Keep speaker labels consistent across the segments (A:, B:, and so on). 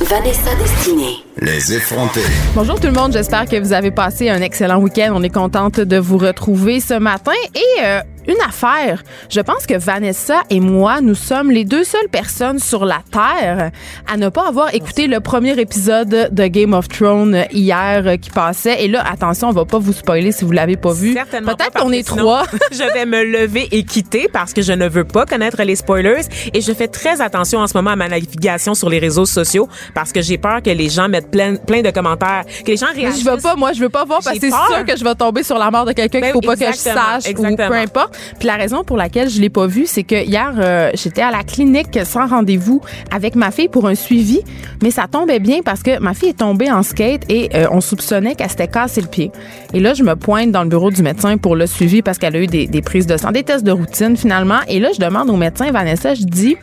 A: Vanessa Destinée.
B: Les effrontés.
C: Bonjour tout le monde, j'espère que vous avez passé un excellent week-end. On est contente de vous retrouver ce matin et euh, une affaire. Je pense que Vanessa et moi, nous sommes les deux seules personnes sur la Terre à ne pas avoir écouté le premier épisode de Game of Thrones hier euh, qui passait. Et là, attention, on va pas vous spoiler si vous l'avez pas vu.
D: Certainement
C: Peut-être qu'on est trois.
D: je vais me lever et quitter parce que je ne veux pas connaître les spoilers et je fais très attention en ce moment à ma navigation sur les réseaux sociaux parce que j'ai peur que les gens mettent plein, plein de commentaires, que les gens
C: Mais
D: réagissent.
C: je veux pas, moi, je veux pas voir parce que c'est sûr que je vais tomber sur la mort de quelqu'un qu'il
D: Ben
C: faut
D: oui,
C: pas que je
D: exactement,
C: sache ou
D: exactement.
C: peu importe. Puis la raison pour laquelle je l'ai pas vu, c'est que hier, euh, j'étais à la clinique sans rendez-vous avec ma fille pour un suivi, mais ça tombait bien parce que ma fille est tombée en skate et euh, on soupçonnait qu'elle s'était cassé le pied. Et là, je me pointe dans le bureau du médecin pour le suivi parce qu'elle a eu des, des prises de sang, des tests de routine finalement. Et là, je demande au médecin, Vanessa, je dis...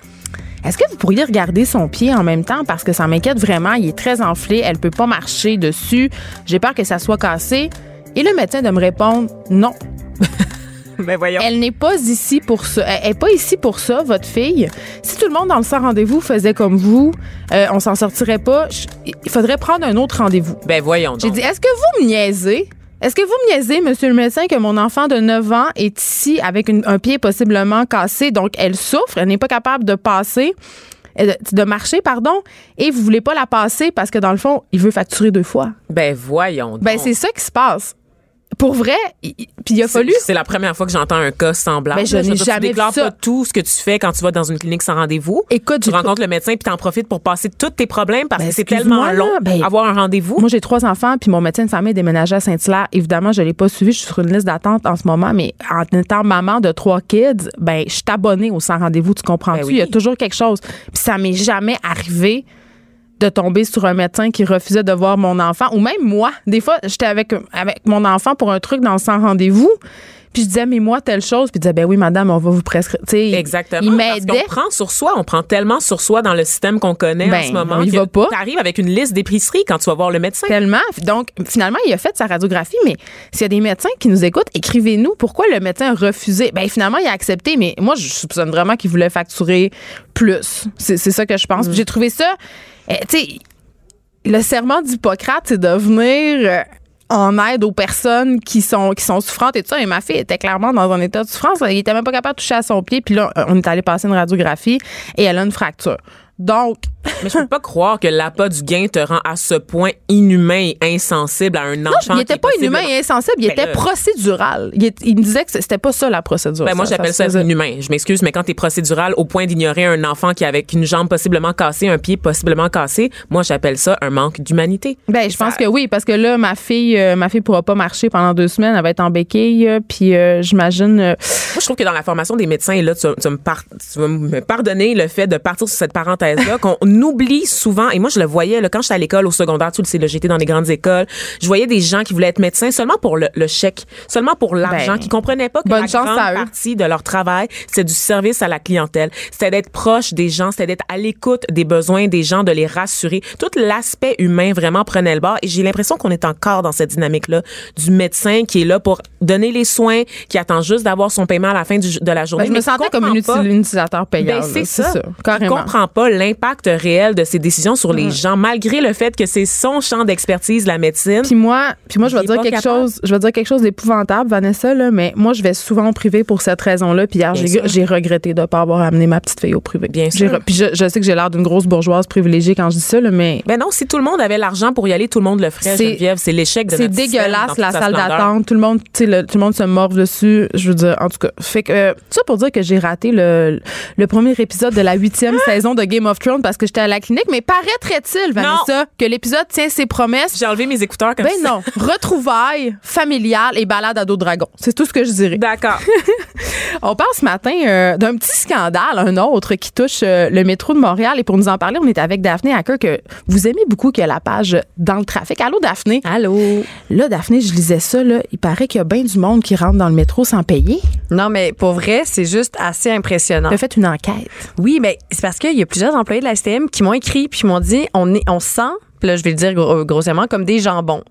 C: Est-ce que vous pourriez regarder son pied en même temps? Parce que ça m'inquiète vraiment, il est très enflé, elle peut pas marcher dessus, j'ai peur que ça soit cassé. Et le médecin de me répondre non,
D: Ben voyons.
C: elle n'est pas ici pour ça. Elle est pas ici pour ça, votre fille. Si tout le monde dans le sans rendez-vous faisait comme vous, euh, on s'en sortirait pas. Je- Il faudrait prendre un autre rendez-vous.
D: Ben voyons.
C: J'ai dit, est-ce que vous me niaisez? Est-ce que vous me niaisez, monsieur le médecin, que mon enfant de 9 ans est ici avec une- un pied possiblement cassé, donc elle souffre, elle n'est pas capable de passer, euh, de marcher, pardon, et vous voulez pas la passer parce que dans le fond, il veut facturer deux fois?
D: Ben voyons.
C: Ben
D: donc.
C: c'est ça qui se passe. Pour vrai, puis il a
D: C'est-
C: fallu
D: C'est la première fois que j'entends un cas semblable.
C: Ben, je n'ai jamais
D: Tu déclares
C: vu ça.
D: pas tout ce que tu fais quand tu vas dans une clinique sans rendez-vous.
C: Écoute,
D: tu rencontres le médecin puis t'en profites pour passer tous tes problèmes parce
C: Ben,
D: que c'est
C: excuse-moi,
D: tellement long
C: ben,
D: avoir un rendez-vous.
C: Moi, j'ai trois enfants, puis mon médecin de famille est déménagé à Saint-Hilaire. Évidemment, je l'ai pas suivi. Je suis sur une liste d'attente en ce moment, mais en étant maman de trois kids, ben, je suis abonnée au sans rendez-vous. Tu comprends-tu?
D: Ben oui.
C: Il y a toujours quelque chose. Puis ça m'est jamais arrivé de tomber sur un médecin qui refusait de voir mon enfant, ou même moi. Des fois, j'étais avec, mon enfant pour un truc dans le sans rendez-vous. Puis je disais, mais moi, telle chose. Puis il disait, ben oui, madame, on va vous prescrire.
D: Exactement.
C: Il m'aidait.
D: qu'on prend sur soi, on prend tellement sur soi dans le système qu'on connaît
C: Ben,
D: en ce moment.
C: on
D: que
C: va pas.
D: T'arrives avec une liste d'épicerie quand tu vas voir le médecin.
C: Tellement. Donc, finalement, il a fait sa radiographie, mais s'il y a des médecins qui nous écoutent, écrivez-nous pourquoi le médecin a refusé. Ben, finalement, il a accepté, mais moi, je soupçonne vraiment qu'il voulait facturer plus. C'est ça que je pense. Puis J'ai trouvé ça, euh, tu sais, le serment d'Hippocrate, c'est de venir euh, en aide aux personnes qui sont qui sont souffrantes et tout ça. Et ma fille était clairement dans un état de souffrance. Il était même pas capable de toucher à son pied. Puis là, on est allé passer une radiographie et elle a une fracture. Donc,
D: Mais je peux pas croire que l'appât du gain te rend à ce point inhumain et insensible à un
C: Non,
D: enfant.
C: il
D: qui
C: était pas inhumain et insensible, il
D: Ben
C: était
D: là-
C: procédural. Il, il me disait que c'était pas ça la procédure.
D: Ben moi, j'appelle ça,
C: faisait-
D: inhumain. Je m'excuse, mais quand t'es procédural au point d'ignorer un enfant qui avec une jambe possiblement cassée, un pied possiblement cassé, moi, j'appelle ça un manque d'humanité.
C: Ben, je pense
D: Ça-
C: que oui, parce que là, ma fille, euh, ma fille pourra pas marcher pendant deux semaines. Elle va être en béquille, euh, puis euh, j'imagine. euh,
D: Moi, je trouve que dans la formation des médecins, là, tu, vas- tu me par- tu vas me pardonner le fait de partir sur cette parenthèse-là, qu'on oublie souvent, et moi, je le voyais, là, quand j'étais à l'école, au secondaire, tu le sais, j'étais dans des grandes écoles, je voyais des gens qui voulaient être médecins seulement pour le, le chèque, seulement pour l'argent,
C: Ben,
D: qui comprenaient pas que
C: bonne
D: la
C: chance
D: grande
C: à eux.
D: partie de leur travail, c'est du service à la clientèle. C'était d'être proche des gens, c'était d'être à l'écoute des besoins des gens, de les rassurer. Tout l'aspect humain vraiment prenait le bord, et j'ai l'impression qu'on est encore dans cette dynamique-là du médecin qui est là pour donner les soins, qui attend juste d'avoir son paiement à la fin du- de la journée.
C: ben, je me sentais comme un utilisateur payant.
D: ben, c'est ça.
C: ça. Carrément.
D: comprend pas l'impact réel de ses décisions sur les gens, malgré le fait que c'est son champ d'expertise, la médecine.
C: Puis moi, puis moi, je vais dire quelque
D: capable.
C: chose. Je vais dire quelque chose d'épouvantable, Vanessa là, mais moi, je vais souvent au privé pour cette raison-là. Puis hier, j'ai regretté de pas avoir amené ma petite fille au privé.
D: Bien sûr.
C: Puis je, je sais que j'ai l'air d'une grosse bourgeoise privilégiée quand je dis ça, là, mais
D: ben non, si tout le monde avait l'argent pour y aller, tout le monde le ferait,
C: C'est-
D: Geneviève. C'est l'échec de
C: c'est dégueulasse la
D: sa
C: salle d'attente. Tout le monde, le- tout le monde se morve dessus. Je veux dire, en tout cas, fait que euh, ça pour dire que j'ai raté le, le premier épisode de la huitième saison de Game of Thrones parce que j'étais à la clinique. Mais paraîtrait-il, Vanessa, que l'épisode tient ses promesses?
D: J'ai enlevé mes écouteurs comme
C: Ben
D: ça.
C: non, retrouvailles familiales et balade à dos de dragon. C'est tout ce que je dirais.
D: D'accord.
C: On parle ce matin euh, d'un petit scandale, un autre qui touche euh, le métro de Montréal. Et pour nous en parler, on est avec Daphné Hacker que vous aimez beaucoup, qui a la page dans le trafic. Allô, Daphné?
E: Allô?
C: Là, Daphné, je lisais ça. Là, il paraît qu'il y a bien du monde qui rentre dans le métro sans payer.
E: Non, mais pour vrai, c'est juste assez impressionnant.
C: Tu as fait une enquête.
E: Oui, mais c'est parce qu'il y a plusieurs employés de la STM qui m'ont écrit puis m'ont dit on est on sent, puis là je vais le dire gros- grossièrement comme des jambons.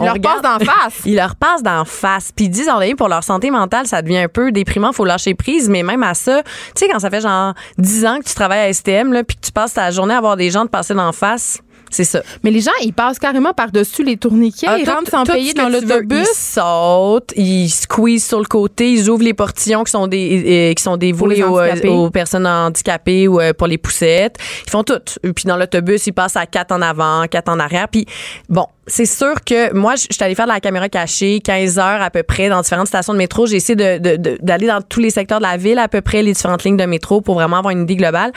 C: Ils leur passent d'en face.
E: Ils leur passent d'en face. Puis ils disent, en pour leur santé mentale, ça devient un peu déprimant, faut lâcher prise. Mais même à ça, tu sais, quand ça fait genre 10 ans que tu travailles à STM, là, puis que tu passes ta journée à voir des gens te passer d'en face, c'est ça.
C: Mais les gens, ils passent carrément par-dessus les tourniquets.
E: Ah,
C: ils rentrent sans payer dans l'autobus.
E: Ils sautent, ils squeezent sur le côté, ils ouvrent les portillons qui sont des euh, qui sont dévoués aux,
C: handicapés.
E: aux personnes handicapées ou euh, pour les poussettes. Ils font tout. Puis dans l'autobus, ils passent à quatre en avant, quatre en arrière. Puis bon, c'est sûr que moi, je suis allée faire de la caméra cachée 15 heures à peu près dans différentes stations de métro. J'ai essayé de- de- de- d'aller dans tous les secteurs de la ville, à peu près les différentes lignes de métro pour vraiment avoir une idée globale.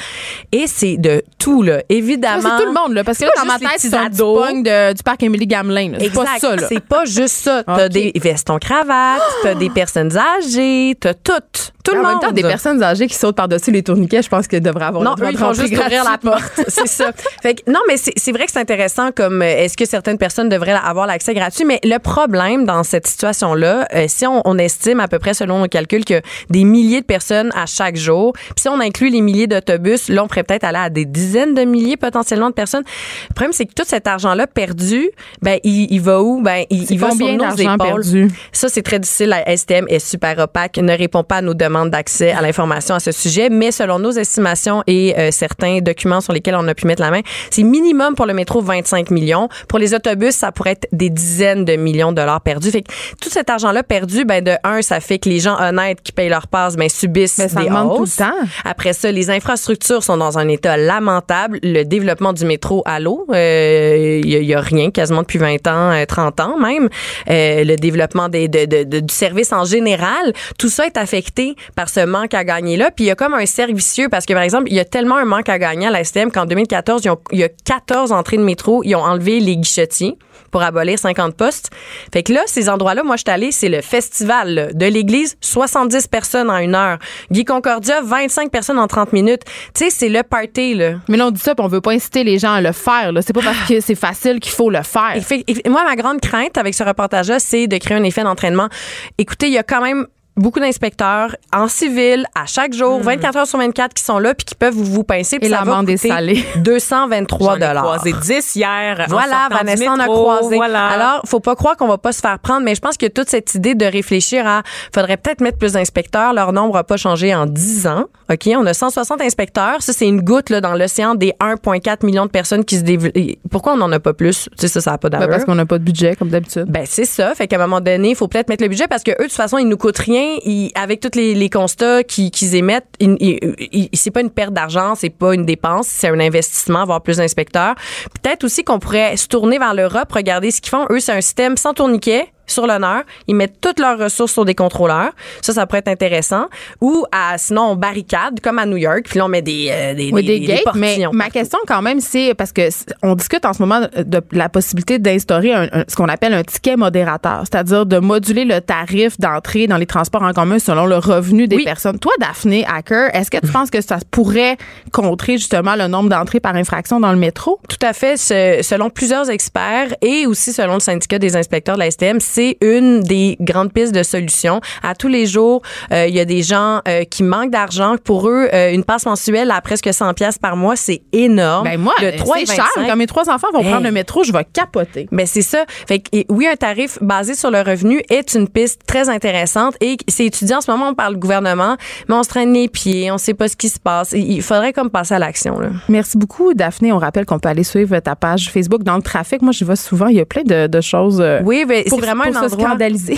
E: Et c'est de tout, là. Évidemment.
C: C'est tout le monde, là. Parce que là, dans ma tête, c'est un pogne de- du parc Émilie Gamelin. C'est pas ça.
E: C'est pas juste ça. T'as
C: Ok.
E: des vestons cravates, t'as des personnes âgées, t'as tout. Tout le
C: en
E: monde.
C: même temps, des personnes âgées qui sautent par-dessus les tourniquets, je pense qu'elles devraient avoir
E: Non,
C: le droit
E: eux,
C: de
E: ils
C: rentrer
E: juste ouvrir la porte. C'est ça. Fait que, non, mais c'est vrai que c'est intéressant comme euh, est-ce que certaines personnes devraient avoir l'accès gratuit, mais le problème dans cette situation-là, euh, si on, on estime à peu près selon nos calculs que des milliers de personnes à chaque jour, puis si on inclut les milliers d'autobus, là, on pourrait peut-être aller à des dizaines de milliers potentiellement de personnes. Le problème, c'est que tout cet argent-là perdu, ben, il, il va où? Ben, il, il va sur nos épaules.
C: perdu?
E: Ça, c'est très difficile. La STM est super opaque, ne répond pas à nos demandes d'accès à l'information à ce sujet, mais selon nos estimations et euh, certains documents sur lesquels on a pu mettre la main, c'est minimum pour le métro 25 millions. Pour les autobus, ça pourrait être des dizaines de millions de dollars perdus. Fait que tout cet argent-là perdu, ben de un, ça fait que les gens honnêtes qui payent leur passe, ben subissent
C: Mais ça
E: des
C: augmente tout le
E: hausses.
C: temps.
E: Après ça, les infrastructures sont dans un état lamentable. Le développement du métro à l'eau, il y, a- y a rien quasiment depuis 20 ans, euh, 30 ans même. Euh, le développement des, de, de- de- du service en général, tout ça est affecté par ce manque à gagner là. Puis il y a comme un cercle vicieux parce que par exemple, il y a tellement un manque à gagner à la STM qu'en 2014, ils ont- il y a 14 entrées de métro, ils ont enlevé les guichetiers pour abolir 50 postes. Fait que là, ces endroits-là, moi, je suis allée, c'est le festival là, de l'église, 70 personnes en une heure. Guy Concordia, 25 personnes en 30 minutes. Tu sais, c'est le party, là.
C: Mais là, on dit ça, puis on veut pas inciter les gens à le faire. là. C'est pas parce que c'est facile qu'il faut le faire.
E: Et fait- et moi, ma grande crainte avec ce reportage-là, c'est de créer un effet d'entraînement. Écoutez, il y a quand même beaucoup d'inspecteurs en civil à chaque jour, 24 heures sur 24 qui sont là puis qui peuvent vous, vous pincer. puis
C: Hmm. Et
E: ça va coûter
C: salée.
E: 223
D: J'en ai croisé 10 hier.
E: Voilà, Vanessa en a croisé.
D: Voilà.
E: Alors, faut pas croire qu'on va pas se faire prendre, mais je pense que toute cette idée de réfléchir à, faudrait peut-être mettre plus d'inspecteurs. Leur nombre a pas changé en 10 ans. OK? On a 160 inspecteurs. Ça, c'est une goutte, là, dans l'océan des 1,4 millions de personnes qui se développent. Pourquoi on n'en a pas plus? Tu sais, ça, ça a pas
C: Ben,
E: d'allure.
C: parce qu'on n'a pas de budget, comme d'habitude.
E: Ben c'est ça. Fait qu'à un moment donné, il faut peut-être mettre le budget parce que eux, de toute façon, ils nous coûtent rien. Avec tous les, constats qu'ils émettent, c'est pas une perte d'argent, c'est pas une dépense, c'est un investissement, avoir plus d'inspecteurs. Peut-être aussi qu'on pourrait se tourner vers l'Europe, regarder ce qu'ils font. Eux, c'est un système sans tourniquet sur l'honneur. Ils mettent toutes leurs ressources sur des contrôleurs. Ça, ça pourrait être intéressant. Ou à, sinon, on barricade, comme à New York, puis là, on met des, euh, des,
C: Oui, des, gates, mais ma question quand même, c'est parce que on discute en ce moment de, de la possibilité d'instaurer un- un- ce qu'on appelle un ticket modérateur, c'est-à-dire de moduler le tarif d'entrée dans les transports en commun selon le revenu des
E: Oui.
C: personnes. Toi, Daphné Hacker, est-ce que tu penses que ça pourrait contrer justement le nombre d'entrées par infraction dans le métro?
E: Tout à fait. Ce- selon plusieurs experts et aussi selon le syndicat des inspecteurs de la STM, c'est une des grandes pistes de solutions. À tous les jours, euh, il y a des gens euh, qui manquent d'argent. Pour eux, euh, une passe mensuelle à presque 100 pièces par mois, c'est énorme.
C: Ben moi, c'est cher. Quand mes trois enfants vont
E: Hey.
C: prendre le métro, je vais capoter.
E: Ben c'est ça. Fait que, et oui, un tarif basé sur le revenu est une piste très intéressante et c'est étudié en ce moment par le gouvernement, mais on se traîne les pieds, on sait pas ce qui se passe. Il faudrait comme passer à l'action.
C: Merci beaucoup, Daphné. On rappelle qu'on peut aller suivre ta page Facebook dans le trafic. Moi, j'y vais souvent. Il y a plein de, de choses.
E: Oui, ben, c'est vraiment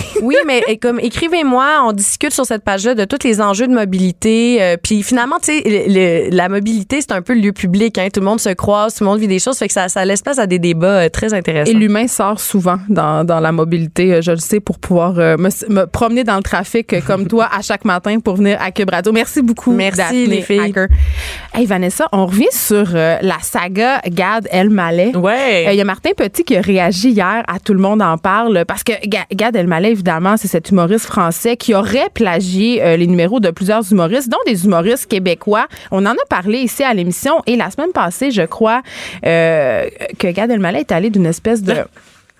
E: oui, mais comme écrivez-moi, on discute sur cette page-là de tous les enjeux de mobilité. euh, puis finalement, tu sais, la mobilité, c'est un peu le lieu public. Hein, tout le monde se croise, tout le monde vit des choses, fait que ça, ça laisse place à des débats euh, très intéressants.
C: Et l'humain sort souvent dans, dans la mobilité, euh, je le sais, pour pouvoir euh, me, me promener dans le trafic comme toi à chaque matin pour venir à Cube Radio. Merci beaucoup,
E: Merci,
C: Daphné
E: les filles.
C: Hacker. Hey, Vanessa, on revient sur la saga Gad Elmaleh.
D: Ouais.
C: Il y a Martin Petit qui a réagi hier à Tout le monde en parle parce que Ga- Gad Elmaleh, évidemment, c'est cet humoriste français qui aurait plagié euh, les numéros de plusieurs humoristes, dont des humoristes québécois. On en a parlé ici à l'émission et la semaine passée, je crois, euh, que Gad Elmaleh est allé d'une espèce de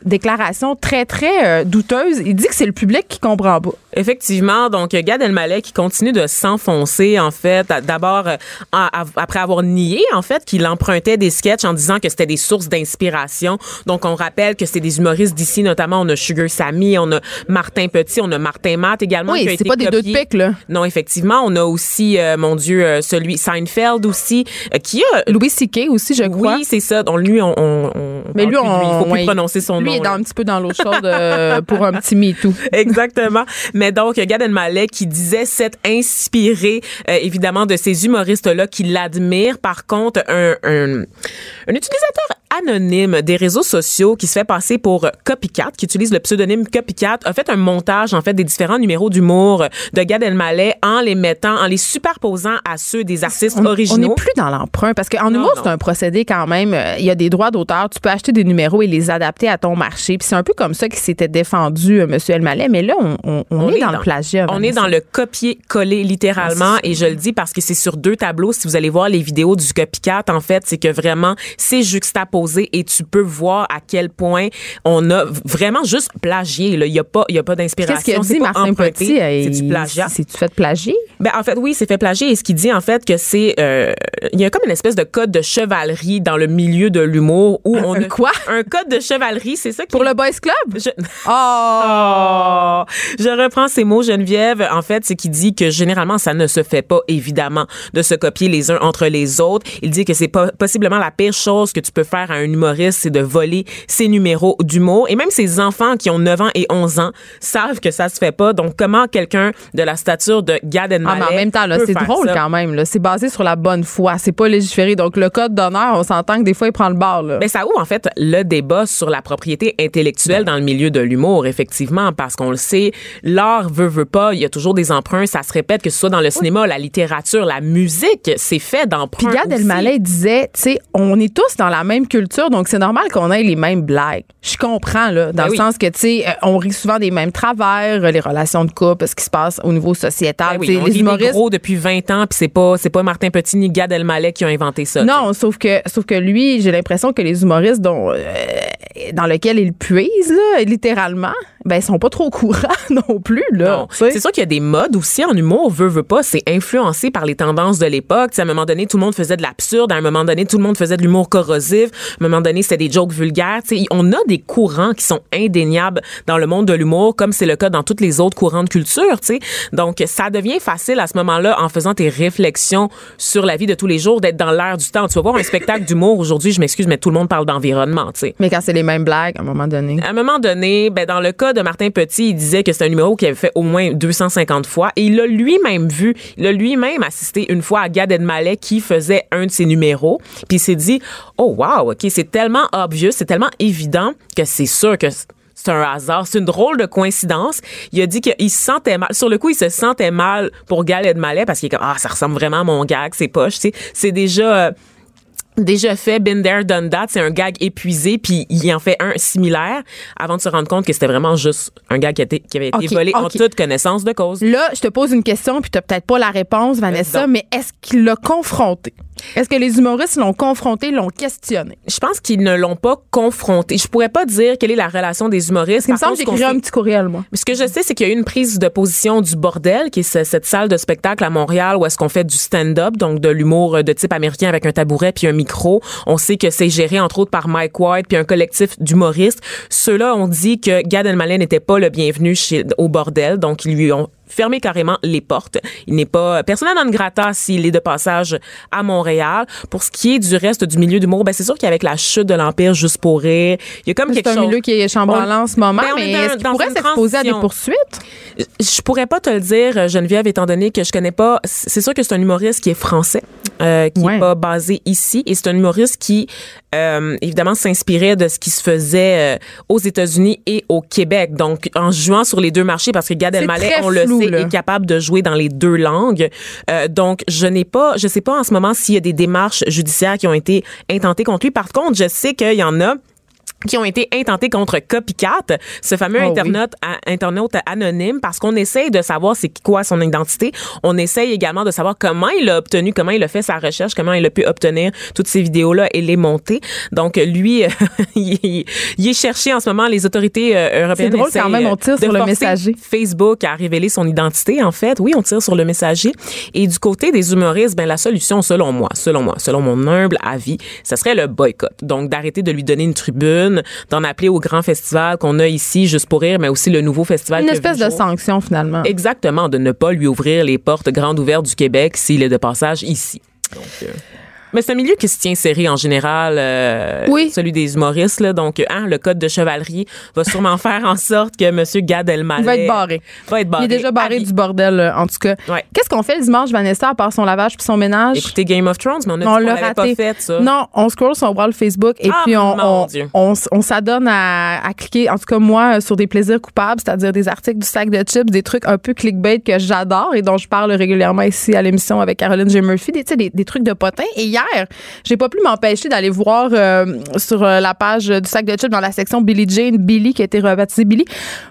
C: déclaration très, très euh, douteuse. Il dit que c'est le public qui comprend pas.
D: Effectivement, donc Gad Elmaleh qui continue de s'enfoncer en fait. D'abord euh, après avoir nié en fait qu'il empruntait des sketchs en disant que c'était des sources d'inspiration. Donc on rappelle que c'est des humoristes d'ici, notamment on a Sugar Sammy, on a Martin Petit, on a Martin Matt également.
C: Oui, c'est pas des deux de pique là.
D: Non, effectivement, on a aussi euh, mon Dieu euh, celui Seinfeld aussi qui a
C: Louis C.K. aussi je crois.
D: Oui, c'est ça. Donc lui on, on,
C: mais lui on,
D: il faut plus prononcer son
C: nom.
D: Lui
C: est dans, un petit peu dans l'eau chaude pour un petit MeToo.
D: Exactement. Mais donc Gad Elmaleh qui disait s'être inspiré euh, évidemment de ces humoristes-là qui l'admirent. Par contre, un, utilisateur anonyme des réseaux sociaux qui se fait passer pour Copycat, qui utilise le pseudonyme Copycat, a fait un montage en fait des différents numéros d'humour de Gad Elmaleh en les mettant, en les superposant à ceux des artistes originaux.
C: On n'est plus dans l'emprunt parce qu'en humour c'est un procédé quand même. Euh, il y a des droits d'auteur, tu peux acheter des numéros et les adapter à ton marché. Puis c'est un peu comme ça qu'il s'était défendu euh, Monsieur Elmaleh. Mais là, on, on, est, dans, le plagiat.
D: On est dans le copier-coller littéralement et je le dis parce que c'est sur deux tableaux. Si vous allez voir les vidéos du Copycat, en fait, c'est que vraiment c'est juxtaposé et tu peux voir à quel point on a vraiment juste plagié. Il n'y a pas, y a pas d'inspiration.
C: Qu'est-ce qu'il a dit, Martin Petit?
D: C'est du plagiat.
C: C'est-tu fait plagier?
D: Ben, en fait, oui, c'est fait plagier. Et ce qu'il dit, en fait, que c'est... Euh, il y a comme une espèce de code de chevalerie dans le milieu de l'humour où on a...
C: Quoi?
D: Un code de chevalerie, c'est ça qui...
C: Pour le Boys Club?
D: Je...
C: Oh!
D: oh! Je reprends ces mots, Geneviève. En fait, c'est qu'il dit que généralement, ça ne se fait pas, évidemment, de se copier les uns entre les autres. Il dit que c'est pas possiblement la pire chose que tu peux faire un humoriste, c'est de voler ses numéros d'humour. Et même ses enfants qui ont 9 ans et 11 ans savent que ça se fait pas. Donc, comment quelqu'un de la stature de Gad Elmaleh
C: ah, mais en même temps, là, c'est drôle quand même. Là. C'est basé sur la bonne foi. C'est pas légiféré. Donc, le code d'honneur, on s'entend que des fois, il prend le bar. Là.
D: Mais ça ouvre, en fait, le débat sur la propriété intellectuelle dans le milieu de l'humour, effectivement, parce qu'on le sait, l'art veut, veut pas. Il y a toujours des emprunts. Ça se répète, que ce soit dans le cinéma, la littérature, la musique, c'est fait d'emprunts.
C: Puis Gad Elmaleh disait, tu sais, on est tous dans la même culture, donc c'est normal qu'on ait les mêmes blagues. Je comprends, là, dans ben le sens que, tu sais, euh, on rit souvent des mêmes travers, les relations de couple, ce qui se passe au niveau sociétal.
D: Ben oui, on les humoristes. gros depuis 20 ans, puis c'est pas, c'est pas Martin Petit ni Gad Elmaleh qui ont inventé ça.
C: Non, sauf que, sauf que lui, j'ai l'impression que les humoristes dont, euh, dans lesquels il puise, là, littéralement, ben, ils sont pas trop courants non plus, là.
D: C'est sûr qu'il y a des modes aussi en humour, veut, veut pas. C'est influencé par les tendances de l'époque. À un moment donné, tout le monde faisait de l'absurde. À un moment donné, tout le monde faisait de l'humour corrosif. À un moment donné, c'était des jokes vulgaires. T'sais, on a des courants qui sont indéniables dans le monde de l'humour, comme c'est le cas dans toutes les autres courants de culture. T'sais. Donc, ça devient facile à ce moment-là, en faisant tes réflexions sur la vie de tous les jours, d'être dans l'air du temps. Tu vas voir un spectacle d'humour aujourd'hui, je m'excuse, mais tout le monde parle d'environnement.
C: Mais quand c'est les mêmes blagues, à un moment donné.
D: À un moment donné, ben, dans le cas de Martin Petit, il disait que c'est un numéro qu'il avait fait au moins 250 fois et il l'a lui-même vu. Il a lui-même assisté une fois à Gad Elmaleh qui faisait un de ses numéros. Puis il s'est dit, oh wow, ok, c'est tellement obvious, c'est tellement évident que c'est sûr que c'est un hasard. C'est une drôle de coïncidence. Il a dit qu'il se sentait mal. Sur le coup, il se sentait mal pour Gad Elmaleh parce qu'il est comme, ah, ça ressemble vraiment à mon gag, c'est poche, tu sais. C'est déjà... Euh, déjà fait, been there, done that. C'est un gag épuisé, puis il en fait un similaire avant de se rendre compte que c'était vraiment juste un gag qui, avait été volé en toute connaissance de cause.
C: Là, je te pose une question, puis tu peut-être pas la réponse, Vanessa, mais est-ce qu'il l'a confronté? Est-ce que les humoristes l'ont confronté, l'ont questionné?
D: Je pense qu'ils ne l'ont pas confronté. Je pourrais pas dire quelle est la relation des humoristes.
C: Il me semble que j'ai un petit courriel, moi.
D: Ce que je sais, c'est qu'il y a eu une prise de position du Bordel, qui est cette salle de spectacle à Montréal où est-ce qu'on fait du stand-up, donc de l'humour de type américain avec un tabouret puis un micro. On sait que c'est géré entre autres par Mike White puis un collectif d'humoristes. Ceux-là ont dit que Gad Elmaleh n'était pas le bienvenu chez, au Bordel, donc ils lui ont fermer carrément les portes. Il n'est pas personnel non grata s'il est de passage à Montréal. Pour ce qui est du reste du milieu d'humour, ben c'est sûr qu'avec la chute de l'empire juste pour rire, il y a comme quelque chose.
C: C'est un milieu qui est chambranlant en ce moment, ben, mais est-ce qu'il pourrait s'exposer à des poursuites?
D: Je pourrais pas te le dire, Geneviève, étant donné que je connais pas. C'est sûr que c'est un humoriste qui est français, euh, qui est pas basé ici, et c'est un humoriste qui euh, évidemment s'inspirait de ce qui se faisait euh, aux États-Unis et au Québec. Donc en jouant sur les deux marchés, parce que Gad Elmaleh, on le est capable de jouer dans les deux langues. Euh, donc, je n'ai pas, je sais pas en ce moment s'il y a des démarches judiciaires qui ont été intentées contre lui. Par contre, je sais qu'il y en a qui ont été intentés contre Copycat, ce fameux
C: Oh oui.
D: internaute, a- internaute anonyme, parce qu'on essaye de savoir c'est quoi son identité. On essaye également de savoir comment il a obtenu, comment il a fait sa recherche, comment il a pu obtenir toutes ces vidéos-là et les monter. Donc, lui, euh, il, est- il est cherché en ce moment. Les autorités euh, européennes
C: C'est drôle quand même,
D: euh,
C: on tire
D: de
C: sur le messager.
D: Facebook a révélé son identité, en fait. Oui, on tire sur le messager. Et du côté des humoristes, ben, la solution, selon moi, selon moi, selon mon humble avis, ce serait le boycott. Donc, d'arrêter de lui donner une tribune, d'en appeler au grand festival qu'on a ici, juste pour rire, mais aussi le nouveau festival.
C: Une espèce de sanction, finalement.
D: Exactement, de ne pas lui ouvrir les portes grandes ouvertes du Québec s'il est de passage ici. Donc, euh, mais c'est un milieu qui se tient serré en général, euh,
C: Oui.
D: celui des humoristes. Là, donc, hein, le code de chevalerie va sûrement faire en sorte que M. Gad Elmaleh
C: Il va être barré.
D: va être barré.
C: Il est déjà barré du bordel, euh, en tout cas.
D: Ouais.
C: Qu'est-ce qu'on fait le dimanche, Vanessa, à part son lavage puis son ménage?
D: Écoutez Game of Thrones, mais on a dit
C: on l'a
D: l'avait pas
C: raté.
D: fait, ça.
C: Non, on scroll bras le Facebook et
D: Ah,
C: puis on, on, on, s'adonne à, à cliquer, en tout cas moi, euh, sur des plaisirs coupables, c'est-à-dire des articles du sac de chips, des trucs un peu clickbait que j'adore et dont je parle régulièrement ici à l'émission avec Caroline J. Murphy, des, trucs de potin. Et hier, j'ai pas pu m'empêcher d'aller voir euh, sur euh, la page du sac de chips dans la section Billie Jane, Billy qui a été rebaptisée Billy.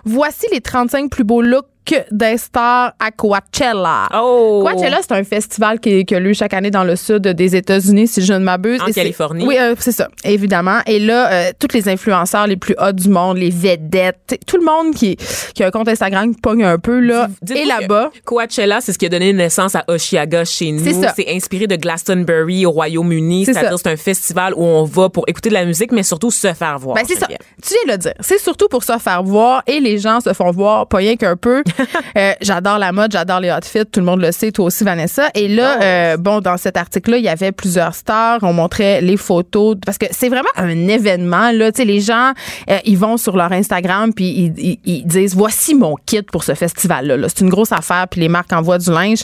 C: Voici les 35 plus beaux looks d'un star à Coachella.
D: Oh!
C: Coachella, c'est un festival qui, qui a lieu chaque année dans le sud des États-Unis, si je ne m'abuse.
D: En
C: Et
D: Californie.
C: Oui, euh, c'est ça, évidemment. Et là, euh, tous les influenceurs les plus hauts du monde, les vedettes, tout le monde qui, qui a un compte Instagram qui pogne un peu, là,
D: Dites-vous
C: et là-bas.
D: Coachella, c'est ce qui a donné naissance à Oshiaga chez nous.
C: C'est ça.
D: C'est inspiré de Glastonbury au Royaume-Uni.
C: C'est
D: C'est-à-dire c'est un festival où on va pour écouter de la musique, mais surtout se faire voir.
C: Ben, c'est ça. Tu viens de le dire. C'est surtout pour se faire voir et les gens se font voir, pas rien qu'un peu. Euh, j'adore la mode, j'adore les outfits, tout le monde le sait, toi aussi, Vanessa. Et là,
D: Oh.
C: euh, bon, dans cet article-là, il y avait plusieurs stars. On montrait les photos parce que c'est vraiment un événement. Là, tu sais, les gens, euh, ils vont sur leur Instagram puis ils, ils- ils disent voici mon kit pour ce festival-là. là. C'est une grosse affaire puis les marques envoient du linge.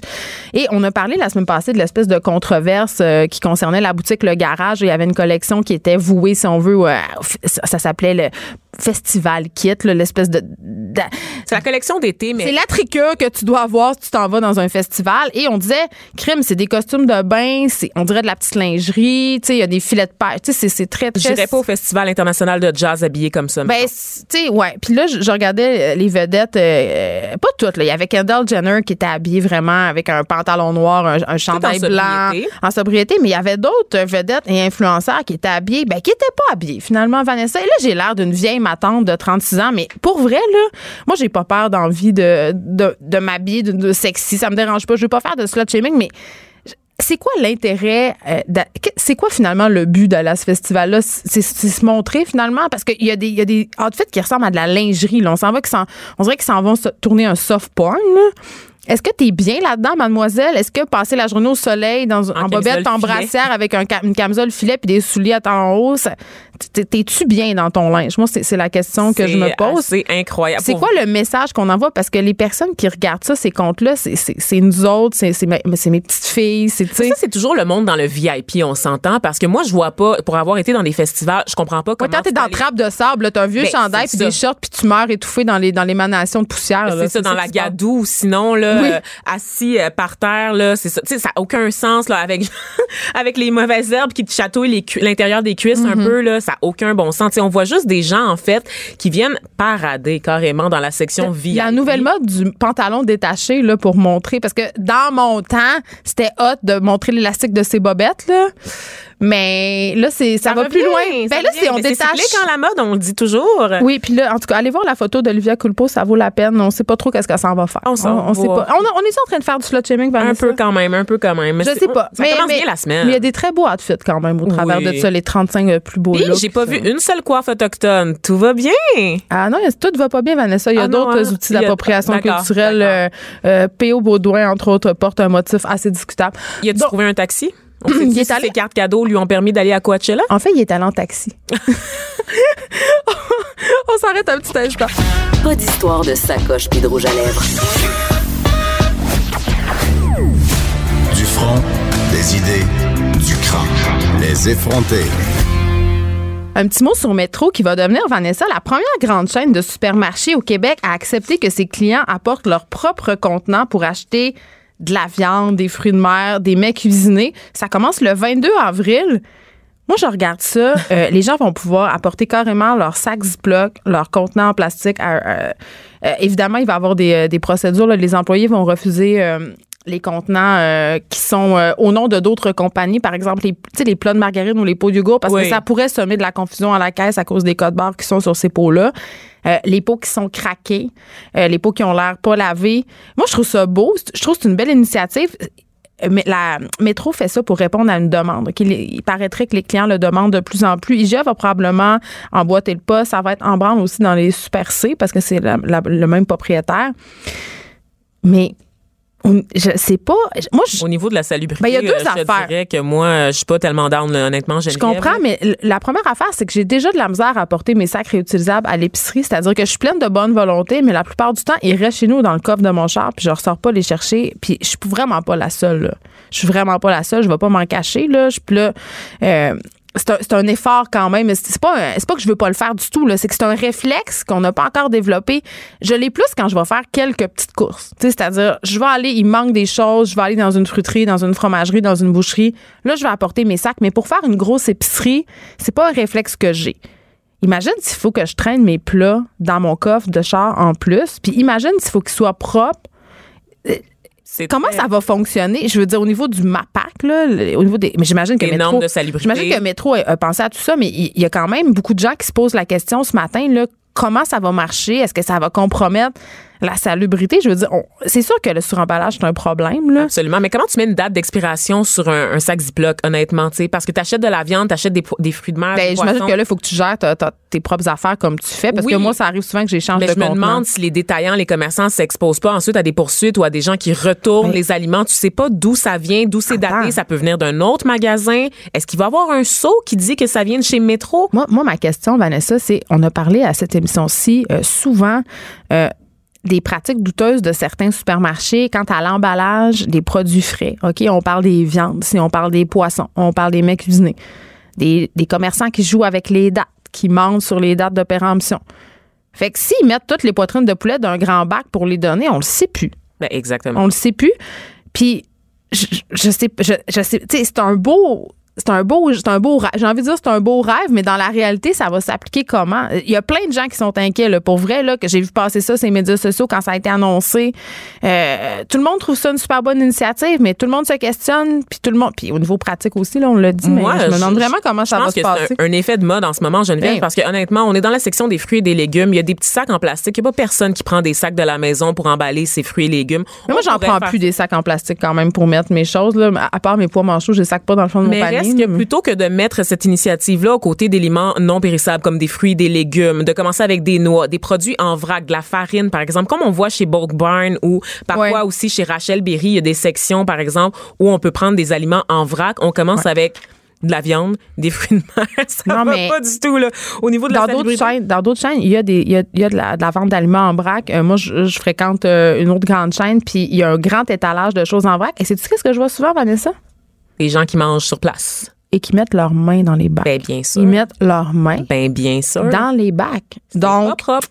C: Et on a parlé la semaine passée de l'espèce de controverse qui concernait la boutique Le Garage. Il y avait une collection qui était vouée, si on veut, ça, ça s'appelait le Festival Kit, l'espèce de, de-
D: C'est la collection d'été, mais
C: c'est l'attricure que tu dois avoir si tu t'en vas dans un festival. Et on disait, crime, c'est des costumes de bain, c'est, on dirait de la petite lingerie, tu sais, il y a des filets de pêche, tu sais, c'est, très, très.
D: j'irais pas au Festival international de jazz habillé comme ça.
C: Ben, tu sais, ouais. Puis là, je, je regardais euh, les vedettes, euh, pas toutes, là. Il y avait Kendall Jenner qui était habillée vraiment avec un pantalon noir, un, un chandail blanc,
D: sobriété.
C: en sobriété. Mais il y avait d'autres euh, vedettes et influenceurs qui étaient habillés, ben, qui étaient pas habillés, finalement, Vanessa. Et là, j'ai l'air d'une vieille matante de 36 ans. Mais pour vrai, là, moi, j'ai pas peur d'envie de, de, de m'habiller de, sexy. Ça me dérange pas. Je veux pas faire de slut shaming, mais c'est quoi l'intérêt euh, que- c'est quoi finalement le but d'aller à ce festival là c'est se montrer finalement? Parce qu'il y a des y a des outfits qui ressemblent à de la lingerie là. on s'en va s'en- on dirait qu'ils s'en vont se tourner un soft porn là. Est-ce que t'es bien là-dedans, mademoiselle? Est-ce que passer la journée au soleil dans, en,
D: En
C: bobette, en brassière avec un, une camisole filet puis des souliers à temps haut, t'es-tu bien dans ton linge? Moi, c'est c'est la question que je me
D: C'est
C: pose.
D: assez incroyable.
C: C'est quoi le message qu'on envoie? Parce que les personnes qui regardent ça, ces comptes-là, c'est- c'est c'est nous autres, c'est c'est mes, c'est mes petites filles, c'est, tu.
D: Ça, c'est toujours le monde dans le VIP, on s'entend, parce que moi, je vois pas, pour avoir été dans des festivals, je comprends pas
C: Ouais,
D: comment.
C: quand t'es
D: tu
C: dans trappe de sable, t'as un vieux
D: Ben,
C: chandail
D: c'est
C: puis des shorts puis tu meurs étouffé dans les dans l'émanation de poussière.
D: C'est ça, dans la gadoue, ou sinon, là,
C: Oui.
D: euh, assis euh, par terre, là, c'est ça. Tu sais, ça a aucun sens, là, avec, avec les mauvaises herbes qui te chatouillent l'intérieur des cuisses un peu, là, ça a aucun bon sens. Tu sais, on voit juste des gens, en fait, qui viennent parader carrément dans la section VIP.
C: La nouvelle mode du pantalon détaché là pour montrer parce que dans mon temps, c'était hot de montrer l'élastique de ses bobettes là. Mais là c'est ça, va plus loin.
D: ça
C: Ben là c'est on
D: Mais
C: détache
D: cyclique en la mode, on le dit toujours.
C: Oui, puis là, en tout cas, allez voir la photo d'Olivia Culpo, ça vaut la peine. On sait pas trop qu'est-ce qu'elle s'en va faire.
D: On s'en
C: sait pas. On, on est en train de faire du slut shaming,
D: Un
C: Vanessa?
D: peu quand même, un peu quand même. Mais
C: Je
D: c'est-
C: sais pas.
D: Ça
C: mais,
D: commence
C: mais-
D: bien la semaine.
C: Mais il y a des très beaux outfits quand même au travers
D: Oui.
C: de ça, les 35 plus beaux
D: Puis, j'ai pas vu une seule coiffe autochtone. Tout va bien.
C: Ah non, tout va pas bien, Vanessa? Il y a
D: Ah
C: d'autres
D: hein?
C: outils d'appropriation culturelle. Euh, euh, P.O. Baudouin, entre autres, porte un motif assez discutable.
D: Y a-tu trouvé un taxi? On
C: Il est
D: si
C: allé-
D: ses cartes cadeaux lui ont permis d'aller à Coachella?
C: En fait, il est allé en taxi. On s'arrête un petit instant.
A: Pas d'histoire de sacoche puis de rouge à lèvres.
B: Du front, des idées, du crâne. Les effronter.
C: Un petit mot sur Métro qui va devenir, Vanessa, la première grande chaîne de supermarchés au Québec à accepter que ses clients apportent leur propre contenant pour acheter de la viande, des fruits de mer, des mets cuisinés. Ça commence le 22 avril. Moi, je regarde ça. euh, les gens vont pouvoir apporter carrément leur sac Ziploc, leur contenant en plastique. à- à- euh, évidemment, il va y avoir des, euh, procédures. Les employés vont refuser euh, les contenants euh, qui sont euh, au nom de d'autres compagnies. Par exemple, les, les plats de margarine ou les pots de yogourt, parce
D: Oui.
C: que ça pourrait semer de la confusion à la caisse à cause des codes barres qui sont sur ces pots-là. Euh, les pots qui sont craqués, les pots qui ont l'air pas lavés. Moi, je trouve ça beau. Je trouve que c'est une belle initiative. Mais la métro fait ça pour répondre à une demande. Il, il paraîtrait que les clients le demandent de plus en plus. IGA va probablement emboîter le pas. Ça va être en branle aussi dans les Super C parce que c'est le même propriétaire. Mais je sais pas. Moi, je,
D: Au niveau de la salubrité,
C: Ben, il y a deux
D: euh, je
C: affaires.
D: dirais que moi, euh, je suis pas tellement down, là, honnêtement.
C: Je comprends, mais la première affaire, c'est que j'ai déjà de la misère à apporter mes sacs réutilisables à l'épicerie. C'est-à-dire que je suis pleine de bonne volonté, mais la plupart du temps, ils restent chez nous dans le coffre de mon char, puis je ressors pas les chercher. Puis je suis vraiment pas la seule. Là. Je suis vraiment pas la seule. Je vais pas m'en cacher. Là. Je suis là. euh, c'est un, effort quand même. C'est pas, un- pas que je veux pas le faire du tout. C'est que c'est un réflexe qu'on n'a pas encore développé. Je l'ai plus quand je vais faire quelques petites courses. C'est-à-dire, je vais aller, il manque des choses, je vais aller dans une fruiterie, dans une fromagerie, dans une boucherie. Là, je vais apporter mes sacs. Mais pour faire une grosse épicerie, c'est pas un réflexe que j'ai. Imagine s'il faut que je traîne mes plats dans mon coffre de char en plus. Puis imagine s'il faut qu'ils soient propres. Comment
D: très-
C: ça va fonctionner? Je veux dire, au niveau du MAPAC, là, au niveau des. Mais j'imagine que Métro.
D: normes de salubrité.
C: J'imagine que Métro a, a pensé à tout ça, mais il il y, a quand même beaucoup de gens qui se posent la question ce matin, là, comment ça va marcher? Est-ce que ça va compromettre la salubrité? Je veux dire, on- c'est sûr que le suremballage, c'est un problème, là.
D: Absolument. Mais comment tu mets une date d'expiration sur un, un sac Ziploc, honnêtement, tu sais? Parce que tu achètes de la viande, tu achètes des, fruits de mer,
C: Ben, j'imagine que là, il faut que tu gères tes propres affaires comme tu fais, parce
D: Oui.
C: que moi, ça arrive souvent que j'échange de
D: je me demande si les détaillants, les commerçants s'exposent pas ensuite à des poursuites ou à des gens qui retournent
C: Mais-
D: les aliments. Tu sais pas d'où ça vient, d'où c'est daté. Ça peut venir d'un autre magasin. Est-ce qu'il va y avoir un sceau qui dit que ça vient de chez Métro?
C: Moi, moi, ma question, Vanessa, c'est on a parlé à cette émission-ci euh, souvent euh, des pratiques douteuses de certains supermarchés quant à l'emballage des produits frais. OK, on parle des viandes, si on parle des poissons, on parle des mets cuisinés, des, des commerçants qui jouent avec les dates, qui mentent sur les dates de péremption. Fait que s'ils mettent toutes les poitrines de poulet d'un grand bac pour les donner, on le sait plus.
D: Ben, exactement.
C: On le sait plus. Puis je, je- sais je, je sais tu sais c'est un beau c'est un beau c'est un beau rêve. j'ai envie de dire c'est un beau rêve mais dans la réalité ça va s'appliquer comment? Il y a plein de gens qui sont inquiets là, pour vrai là que j'ai vu passer ça sur les médias sociaux quand ça a été annoncé Euh, tout le monde trouve ça une super bonne initiative mais tout le monde se questionne puis tout le monde puis au niveau pratique aussi là on l'a dit
D: Moi,
C: mais je me demande vraiment comment ça va se passer
D: c'est un, un effet de mode en ce moment, Geneviève,
C: Ben.
D: parce que honnêtement, on est dans la section des fruits et des légumes. Il y a des petits sacs en plastique. Il n'y a pas personne qui prend des sacs de la maison pour emballer ses fruits et légumes.
C: mais moi j'en prends
D: faire
C: plus des sacs en plastique quand même pour mettre mes choses là à part mes pois manchots je les sacs pas dans le fond de mon panier
D: reste que
C: là.
D: plutôt que de mettre cette initiative-là aux côtés d'aliments non périssables comme des fruits, des légumes, de commencer avec des noix, des produits en vrac, de la farine, par exemple, comme on voit chez Bulk Barn ou parfois
C: Ouais.
D: aussi chez Rachel Berry, il y a des sections, par exemple, où on peut prendre des aliments en vrac. On commence avec de la viande, des fruits de mer. Ça
C: Non,
D: va
C: mais
D: pas du tout, là. Au niveau de la
C: dans d'autres chaînes, dans d'autres chaînes, il y a des, il y a, il y a de, la, de la vente d'aliments en vrac. Euh, moi, je, je fréquente euh, une autre grande chaîne, puis il y a un grand étalage de choses en vrac. Et c'est tu ce que je vois souvent, Vanessa,
D: Les gens qui mangent sur place.
C: et qui mettent leurs mains dans les bacs.
D: Ben, bien sûr.
C: Ils mettent leurs mains
D: Ben, bien sûr.
C: dans les bacs.
D: C'est
C: Donc,
D: pas propre.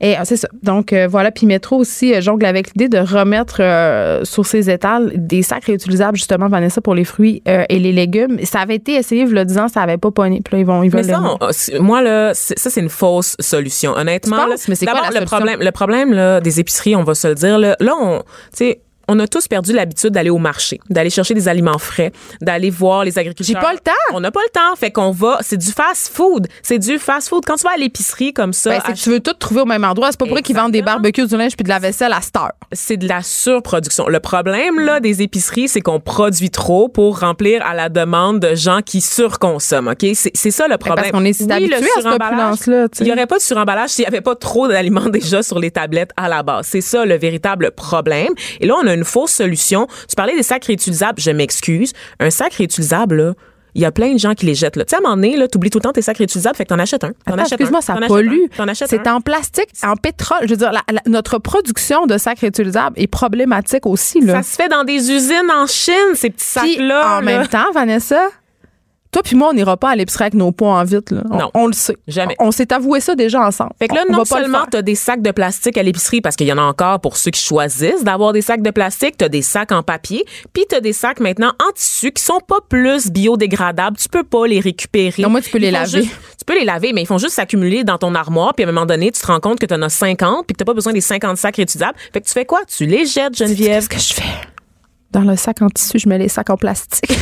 C: et, euh, c'est ça. Donc euh, voilà. Puis Métro aussi euh, jongle avec l'idée de remettre euh, sur ses étals des sacs réutilisables justement, Vanessa, pour les fruits et les légumes. Ça avait été essayé, a 10 ans, ça avait pas pogné. Puis là, ils vont, ils
D: Mais ça,
C: le-
D: on- c'est- moi là, ça c'est une fausse solution. Honnêtement,
C: Tu
D: là,
C: penses? Mais c'est quoi la
D: le
C: solution?
D: problème, le problème là des épiceries, on va se le dire là, là on, tu sais. On a tous perdu l'habitude d'aller au marché, d'aller chercher des aliments frais, d'aller voir les agriculteurs.
C: J'ai pas le temps.
D: On n'a pas le temps. Fait qu'on va, c'est du fast food. C'est du fast food. Quand tu vas à l'épicerie comme ça,
C: Ben, que tu veux tout trouver au même endroit. C'est pas pour eux qu'ils vendent des barbecues, du linge puis de la vaisselle à cette heure.
D: c'est de la surproduction. Le problème là des épiceries, c'est qu'on produit trop pour remplir à la demande de gens qui surconsomment. Ok, c'est ça le problème.
C: Ben, parce qu'on est si
D: Oui,
C: habitué à cette opulence-là, sais.
D: Il y aurait pas de suremballage s'il y avait pas trop d'aliments déjà sur les tablettes à la base. C'est ça le véritable problème. Et là, on a une fausse solution. Tu parlais des sacs réutilisables. Je m'excuse. Un sac réutilisable, là, il y a plein de gens qui les jettent. Tu sais, à un moment donné, tu oublies tout le temps tes sacs réutilisables, fait que t'en achètes un. T'en
C: Attends,
D: achètes
C: excuse-moi, ça pollue. C'est en plastique, en pétrole. Je veux dire, la- la- notre production de sacs réutilisables est problématique aussi. Là.
D: Ça se fait dans des usines en Chine, ces petits sacs-là.
C: en
D: là.
C: même temps, Vanessa, Toi puis moi, on n'ira pas à l'épicerie avec nos poids en vite. Là. On,
D: Non.
C: on le sait.
D: Jamais.
C: On, on s'est avoué ça déjà ensemble.
D: Fait que là,
C: On- on
D: non seulement
C: faire.
D: t'as des sacs de plastique à l'épicerie parce qu'il y en a encore pour ceux qui choisissent d'avoir des sacs de plastique, t'as des sacs en papier, puis t'as des sacs maintenant en tissu qui sont pas plus biodégradables. Tu peux pas les récupérer.
C: Non, moi, tu peux les
D: Ils
C: laver.
D: juste- tu peux les laver, mais ils font juste s'accumuler dans ton armoire, puis à un moment donné, tu te rends compte que t'en as 50, puis que t'as pas besoin des 50 sacs réutilisables. Fait que tu fais quoi? Tu les jettes, Geneviève.
C: Qu'est-ce que je fais? Dans le sac en tissu, je mets les sacs en plastique.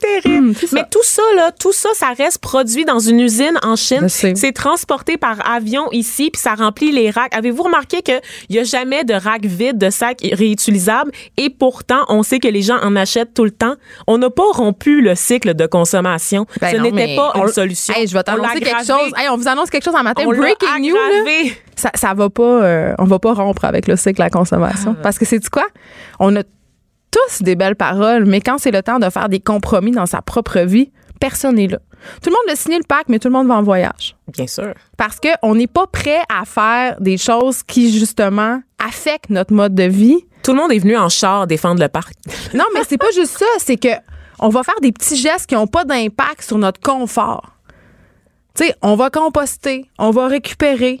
D: terrible.
C: C'est ça.
D: Mais tout ça, là, tout ça, ça reste produit dans une usine en Chine. C'est transporté par avion ici, puis ça remplit les racks. Avez-vous remarqué qu'il n'y a jamais de rack vide de sacs réutilisables? Et pourtant, on sait que les gens en achètent tout le temps. On n'a pas rompu le cycle de consommation.
C: Ben
D: Ce n'était pas
C: on-
D: une solution.
C: Hey, je vais
D: On
C: t'annoncer quelque chose. Hey, on vous annonce quelque chose en matin.
D: On
C: Breaking news. Ça, ça va pas, euh, on va pas rompre avec le cycle de la consommation.
D: Ah.
C: Parce que c'est du quoi? On a tous des belles paroles, mais quand c'est le temps de faire des compromis dans sa propre vie, personne n'est là. Tout le monde a signé le pacte, mais tout le monde va en voyage.
D: Bien sûr.
C: Parce qu'on n'est pas prêt à faire des choses qui, justement, affectent notre mode de vie.
D: Tout le monde est venu en char défendre le parc.
C: Non, mais c'est pas juste ça. C'est que on va faire des petits gestes qui n'ont pas d'impact sur notre confort. Tu sais, on va composter, on va récupérer.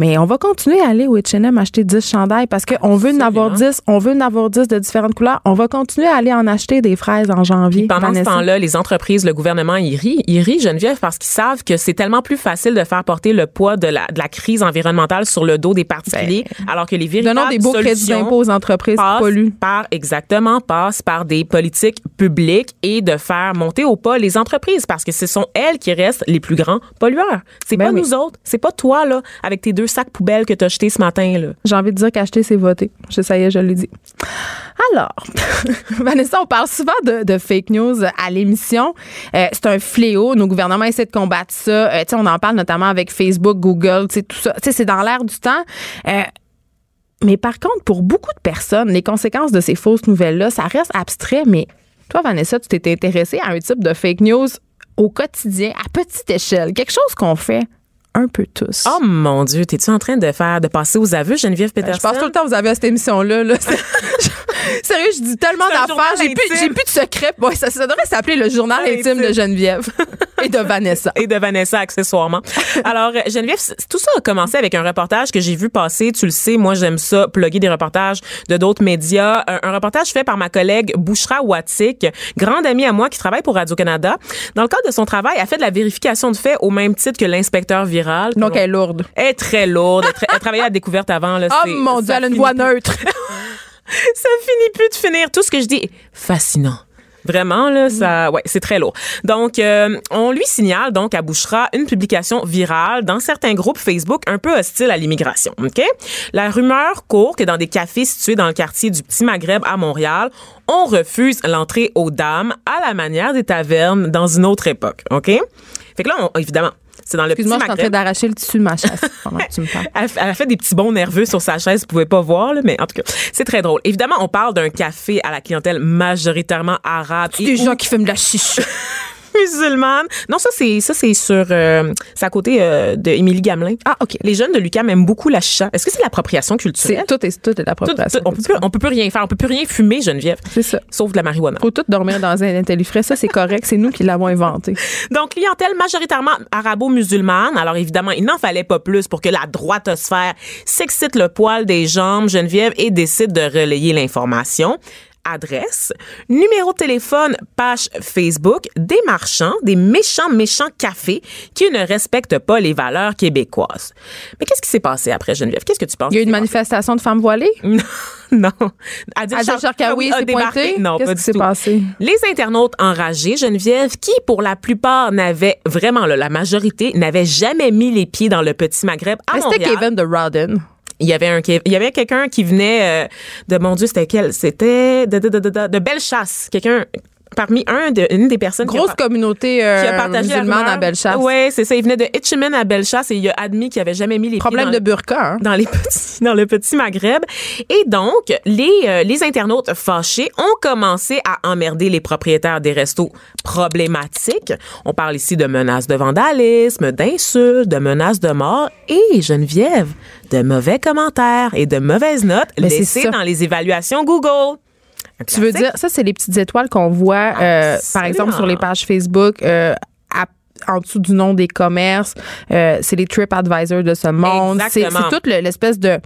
C: Mais on va continuer à aller au H&M acheter 10 chandails parce qu'on veut en avoir 10, on veut en avoir 10 de différentes couleurs. On va continuer à aller en acheter des fraises en janvier.
D: Pendant
C: Vanessa.
D: ce temps-là, les entreprises, le gouvernement, ils rient. Ils rient, Geneviève, parce qu'ils savent que c'est tellement plus facile de faire porter le poids de la, de la crise environnementale sur le dos des particuliers, alors que les véritables
C: Donnons des beaux crédits d'impôt aux entreprises qui
D: passent
C: polluent.
D: par, exactement, passent par des politiques publiques et de faire monter au pas les entreprises parce que ce sont elles qui restent les plus grands pollueurs. C'est
C: Ben
D: pas
C: oui.
D: nous autres. C'est pas toi, là, avec tes deux sacs poubelles que t'as jetés ce matin.
C: J'ai envie de dire qu'acheter, c'est voter. Je, ça y est, je l'ai dit. Alors, Vanessa, on parle souvent de, fake news à l'émission. Euh, c'est un fléau. Nos gouvernements essaient de combattre ça. Euh, tu on en parle notamment avec Facebook, Google, tu tout ça. Tu c'est dans l'air du temps. Euh, mais par contre, pour beaucoup de personnes, les conséquences de ces fausses nouvelles-là, ça reste abstrait. Mais toi, Vanessa, tu t'es intéressée à un type de fake news au quotidien, à petite échelle. Quelque chose qu'on fait un peu tous.
D: Oh mon Dieu, t'es-tu en train de faire, de passer aux aveux, Geneviève Peterson?
C: Je passe tout le temps, vous avez à cette émission-là. Là. Sérieux, je dis tellement d'affaires. J'ai plus, j'ai plus de secrets. Ouais, ça, ça devrait s'appeler le journal intime de. Geneviève et de Vanessa.
D: et de Vanessa accessoirement. Alors euh, Geneviève, tout ça a commencé avec un reportage que j'ai vu passer, tu le sais, moi j'aime ça plugger des reportages de d'autres médias, un, un reportage fait par ma collègue Bouchra Watik, grande amie à moi qui travaille pour Radio-Canada. Dans le cadre de son travail, elle fait de la vérification de faits au même titre que l'inspecteur
C: Donc, elle est lourde.
D: Elle est très lourde. Elle, tra- elle travaillait à découverte avant. Là,
C: Oh mon Dieu, elle a une voix
D: plus.
C: neutre.
D: Ça finit plus de finir. Tout ce que je dis est fascinant. Vraiment, là, ça, ouais, c'est très lourd. Donc, euh, on lui signale, donc, à Bouchera, une publication virale dans certains groupes Facebook un peu hostiles à l'immigration, OK? La rumeur court que dans des cafés situés dans le quartier du Petit Maghreb à Montréal, on refuse l'entrée aux dames à la manière des tavernes dans une autre époque, OK? Fait que là, on- évidemment, c'est dans le Petit
C: Excuse-moi, je suis en train d'arracher le tissu de ma chaise pendant que tu me parles.
D: Elle, elle a fait des petits bons nerveux sur sa chaise, vous pouvez pas voir, là, mais en tout cas, c'est très drôle. Évidemment, on parle d'un café à la clientèle majoritairement arabe et
C: Des gens qui fument de la chicha.
D: musulmane. Non, ça c'est ça c'est sur euh, c'est à côté euh, de Émilie Gamelin.
C: Ah, OK.
D: Les jeunes de Lucas aiment beaucoup la chicha. Est-ce que c'est l'appropriation
C: C'est,
D: culturelle
C: tout est, tout est
D: Tout-
C: l'appropriation.
D: tout- on peut plus, on peut plus rien faire, on peut plus rien fumer, Geneviève.
C: C'est ça.
D: Sauf de la marijuana.
C: Faut tout dormir dans un intellifrais. Ça, c'est correct. C'est nous qui l'avons inventé.
D: Donc, clientèle majoritairement arabo-musulmane. Alors, évidemment, il n'en fallait pas plus pour que la droitosphère s'excite le poil des jambes, Geneviève, et décide de relayer l'information. Adresse, numéro de téléphone, page Facebook, des marchands, des méchants, méchants cafés qui ne respectent pas les valeurs québécoises. Mais qu'est-ce qui s'est passé après, Geneviève? Qu'est-ce que tu penses?
C: Il y a eu une manifestation de femmes voilées?
D: passé? Non. Adil
C: Sharkawi s'est pointé?
D: Non,
C: Qu'est-ce
D: pas
C: qui
D: du
C: s'est
D: tout.
C: passé?
D: Les internautes enragés, Geneviève, qui pour la plupart n'avaient vraiment là, la majorité n'avaient jamais mis les pieds dans le petit Maghreb à
C: Mais C'était
D: Montréal.
C: Kevin de Rodden.
D: Il y avait un il y avait quelqu'un qui venait euh, de mon Dieu, c'était quel? C'était de de de de, de, de Bellechasse, quelqu'un parmi un de une des personnes qui a
C: Grosse communauté
D: qui a
C: euh,
D: partagé
C: musulmane à Bellechasse.
D: Ouais, c'est ça, il venait de Hitchman à Bellechasse et il a admis qu'il avait jamais mis les
C: Problème
D: pieds
C: de
D: dans
C: burqa. Hein?
D: dans les petits dans le petit Maghreb et donc les euh, les internautes fâchés ont commencé à emmerder les propriétaires des restos problématiques. On parle ici de menaces de vandalisme, d'insultes, de menaces de mort et Geneviève de mauvais commentaires et de mauvaises notes
C: Mais c'est
D: laissées dans les évaluations Google.
C: Tu veux dire, ça, c'est les petites étoiles qu'on voit, euh, par exemple, sur les pages Facebook. euh, à- en dessous du nom des commerces, Euh, c'est les TripAdvisor de ce monde. C'est toute le- l'espèce de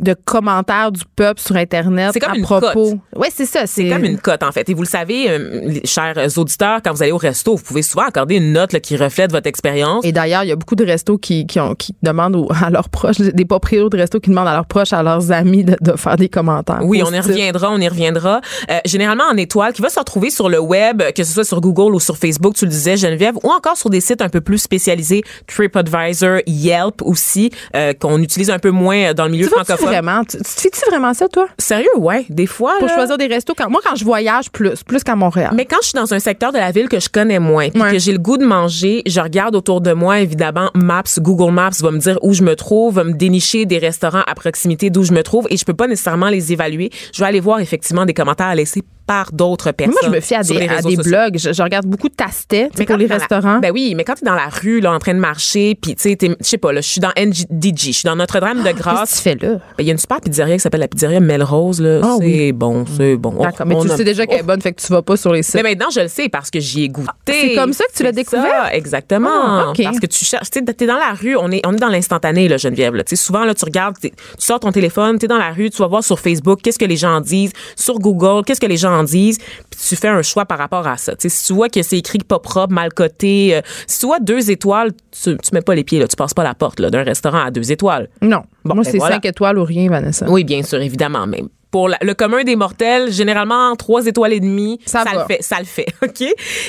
C: de commentaires du peuple sur internet
D: C'est comme
C: à
D: une
C: propos.
D: cote.
C: Ouais, c'est ça, c'est
D: comme une cote, en fait. Et vous le savez, euh, chers auditeurs, quand vous allez au resto, vous pouvez souvent accorder une note là, qui reflète votre expérience.
C: Et d'ailleurs, il y a beaucoup de restos qui, qui, ont, qui demandent aux- à leurs proches, des propriétaires de restos qui demandent à leurs proches, à leurs amis de, de faire des commentaires.
D: Oui, on y reviendra, on y reviendra. Euh, généralement en étoile, qui va se retrouver sur le web, que ce soit sur Google ou sur Facebook, tu le disais, Geneviève, ou encore sur des sites un peu plus spécialisés, TripAdvisor, Yelp aussi, euh, qu'on utilise un peu moins dans le milieu francophone.
C: Vraiment? Tu, tu te fais-tu vraiment ça, toi?
D: Sérieux, ouais, des fois.
C: Pour
D: là.
C: choisir des restos? Quand, moi, quand je voyage plus, plus qu'à Montréal.
D: Mais quand je suis dans un secteur de la ville que je connais moins, puis
C: Ouais.
D: que j'ai le goût de manger, je regarde autour de moi, évidemment, Maps, Google Maps va me dire où je me trouve, va me dénicher des restaurants à proximité d'où je me trouve, et je peux pas nécessairement les évaluer. Je vais aller voir effectivement des commentaires laissés par d'autres personnes.
C: moi, je me fie à des, à blogs. Je, je regarde beaucoup de tastet pour les
D: la-
C: restaurants.
D: ben oui, mais quand tu es dans la rue, là, en train de marcher, puis tu sais, je sais pas, là, je suis dans NDG, je suis dans Notre-Dame de
C: Qu'est-ce
D: Grâce.
C: que tu fais là?
D: Ben, Il y a une super pizzeria qui s'appelle la pizzeria Melrose, là.
C: Ah
D: c'est
C: oui.
D: bon, c'est bon. Oh,
C: D'accord. Mais tu
D: a-
C: sais déjà qu'elle est
D: Oh.
C: bonne, fait que tu vas pas sur les sites.
D: Mais maintenant, je le sais parce que j'y ai goûté.
C: c'est comme ça que tu l'as découvert?
D: ça, exactement.
C: Ah.
D: Parce que tu cherches, tu sais, t'es dans la rue, on est, on est dans l'instantané, là, Geneviève. Là. Souvent, là, tu regardes, tu sors ton téléphone, tu es dans la rue, tu vas voir sur Facebook qu'est-ce que les gens en disent, sur Google, qu'est-ce que les gens puis tu fais un choix par rapport à ça. Si tu vois que c'est écrit pas propre, mal coté, euh, si tu vois deux étoiles, tu, tu mets pas les pieds, là, tu passes pas la porte d'un restaurant à deux étoiles.
C: non.
D: Bon,
C: moi,
D: ben
C: c'est
D: voilà.
C: 5 étoiles ou rien, Vanessa.
D: Oui, bien sûr, évidemment, mais pour la- le commun des mortels, généralement trois étoiles et demie,
C: Ça
D: le fait, ça le fait, ok?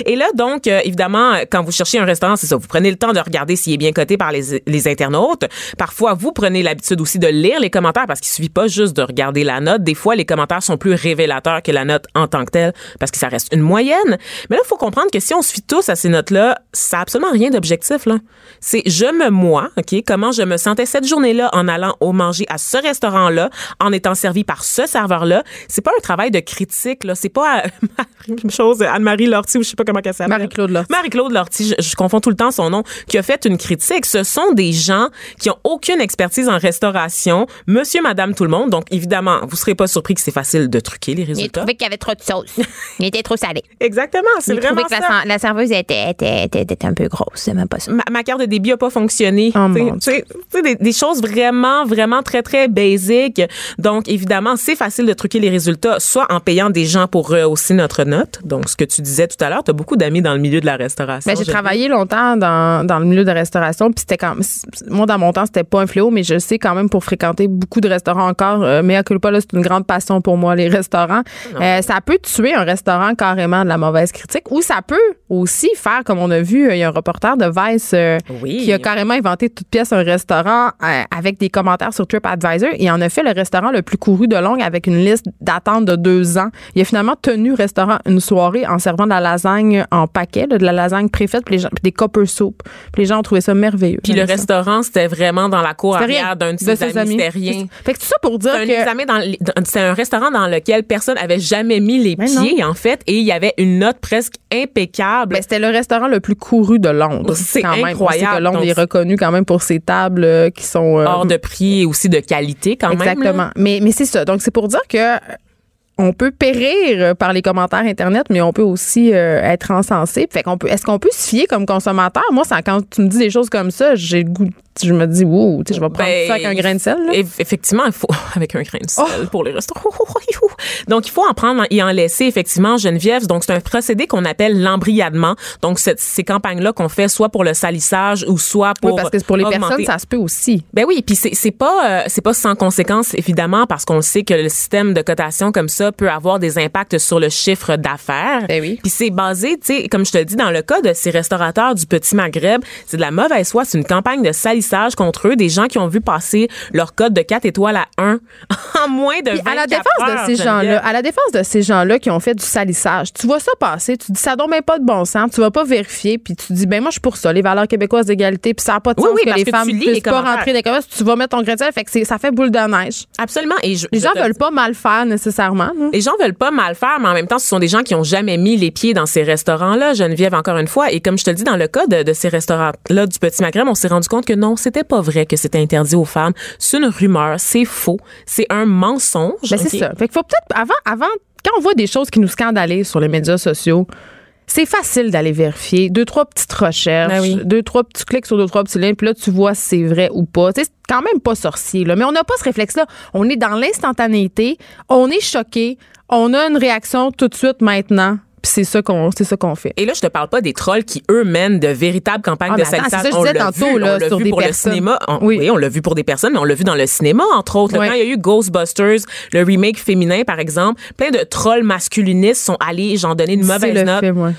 D: Et là, donc, euh, évidemment, quand vous cherchez un restaurant, c'est ça, vous prenez le temps de regarder s'il est bien coté par les, les internautes. Parfois, vous prenez l'habitude aussi de lire les commentaires parce qu'il suffit pas juste de regarder la note. Des fois, les commentaires sont plus révélateurs que la note en tant que telle parce que ça reste une moyenne. Mais là, il faut comprendre que si on se fie tous à ces notes-là, ça n'a absolument rien d'objectif. là. C'est je me moi, ok, comment je me sentais cette journée-là en allant au manger à ce restaurant-là, en étant servi par ce serveur-là. C'est pas un travail de critique, là. C'est pas euh, même chose Anne-Marie Lortie ou je sais pas comment elle s'appelle.
C: Marie-Claude Lortie.
D: Marie-Claude Lortie, je, je confonds tout le temps son nom, qui a fait une critique. Ce sont des gens qui ont aucune expertise en restauration, monsieur, madame, tout le monde. Donc, évidemment, vous serez pas surpris que c'est facile de truquer les
F: Il
D: résultats.
F: trouvait qu'il y avait trop de sauce. Il était trop salé.
D: Exactement, c'est
F: Il
D: vraiment
F: que
D: ça.
F: la, la serveuse était, était, était, était un peu grosse. C'est même pas ça.
D: ma, ma carte de débit a pas fonctionné.
C: Oh,
D: Tu sais,
C: mon
D: tu sais, tu sais, des, des choses vraiment, vraiment très, très basiques. Donc, évidemment, c'est facile de truquer les résultats, soit en payant des gens pour rehausser notre note. Donc, ce que tu disais tout à l'heure, tu as beaucoup d'amis dans le milieu de la restauration.
C: Ben, j'ai travaillé longtemps dans, dans le milieu de la restauration, puis c'était quand moi dans mon temps c'était pas un fléau, mais je sais quand même pour fréquenter beaucoup de restaurants encore, euh, mais à culpa là c'est une grande passion pour moi les restaurants. Euh, ça peut tuer un restaurant carrément de la mauvaise critique, ou ça peut aussi faire comme on a vu, euh, il y a un reporter de Vice euh,
D: Oui.
C: qui a carrément inventé toute pièce un restaurant avec des commentaires sur TripAdvisor et en a fait le restaurant le plus couru de longue avec une liste d'attente de deux ans. Il a finalement tenu le restaurant une soirée en servant de la lasagne en paquet, de la lasagne préfaite, puis les gens, puis des copper soup. Puis les gens ont trouvé ça merveilleux.
D: Puis le
C: ça.
D: restaurant, c'était vraiment dans la cour arrière d'un de
C: De
D: ses amis. C'était rien.
C: Fait que tout ça pour dire que
D: c'est un restaurant dans lequel personne avait jamais mis les
C: Mais
D: pieds, en fait, et il y avait une note presque impeccable.
C: ben, c'était le restaurant le plus couru de Londres.
D: C'est incroyable.
C: Que Londres
D: Donc,
C: est reconnu quand même pour ses tables euh, qui sont euh,
D: hors de prix et aussi de qualité quand même.
C: Exactement. Mais, mais c'est ça. Donc, c'est pour dire que euh, on peut périr par les commentaires Internet, mais on peut aussi euh, être encensé. Fait qu'on peut, est-ce qu'on peut se fier comme consommateur? Moi, ça, quand tu me dis des choses comme ça, j'ai le goût, je me dis, wow, je vais prendre
D: Ben,
C: ça avec un grain de sel. là.
D: Effectivement, il faut avec un grain de sel
C: Oh!
D: pour les restaurants. Donc il faut en prendre et en laisser effectivement Geneviève. Donc c'est un procédé qu'on appelle l'embriadement. Donc cette- ces campagnes là qu'on fait soit pour le salissage ou soit pour
C: oui, parce que pour les
D: augmenter-
C: personnes, ça se peut aussi.
D: Ben oui, puis c'est c'est pas euh, c'est pas sans conséquence évidemment parce qu'on sait que le système de cotation comme ça peut avoir des impacts sur le chiffre d'affaires.
C: Ben oui.
D: Puis c'est basé, tu sais, comme je te dis dans le cas de ces restaurateurs du petit Maghreb, c'est de la mauvaise foi, c'est une campagne de salissage contre eux, des gens qui ont vu passer leur code de 4 étoiles à 1 en moins de
C: Puis
D: 24
C: à la défense
D: heures,
C: de ces gens-là, à la défense de ces gens-là qui ont fait du salissage, tu vois ça passer, tu dis ça donne même pas de bon sens, tu vas pas vérifier, puis tu dis ben moi je suis pour ça, les valeurs québécoises d'égalité, puis ça n'a pas de sens
D: oui,
C: que les
D: que
C: femmes
D: tu lis
C: puissent
D: les
C: pas rentrer des commerces, tu vas mettre ton grain de sel, fait que ça fait boule de neige.
D: Absolument et je,
C: Les
D: je
C: gens veulent pas mal faire nécessairement.
D: Les gens veulent pas mal faire, mais en même temps, ce sont des gens qui ont jamais mis les pieds dans ces restaurants-là, Geneviève, encore une fois. Et comme je te le dis, dans le cas de, de ces restaurants-là du Petit Maghreb, on s'est rendu compte que non, c'était pas vrai que c'était interdit aux femmes. C'est une rumeur, c'est faux, c'est un mensonge.
C: Ben, c'est ça. Fait qu'il faut peut-être avant avant quand on voit des choses qui nous scandalisent sur les médias sociaux, c'est facile d'aller vérifier. Deux, trois petites recherches,
D: Ben oui.
C: deux, trois petits clics sur deux, trois petits liens, puis là, tu vois si c'est vrai ou pas. Tu sais, c'est quand même pas sorcier, là. Mais on n'a pas ce réflexe-là. On est dans l'instantanéité, on est choqué, on a une réaction tout de suite maintenant, puis c'est ça qu'on c'est ça qu'on fait.
D: Et là, je te parle pas des trolls qui, eux, mènent de véritables campagnes
C: Ah,
D: de salissage. On l'a
C: tantôt,
D: vu,
C: là,
D: on l'a
C: sur
D: vu
C: des
D: pour
C: personnes.
D: le cinéma. On-
C: Oui.
D: oui. on l'a vu pour des personnes, mais on l'a vu dans le cinéma, entre autres. Là,
C: Oui.
D: Quand il y a eu Ghostbusters, le remake féminin, par exemple, plein de trolls masculinistes sont allés, j'en donner une mauvaise note.
C: film, ouais.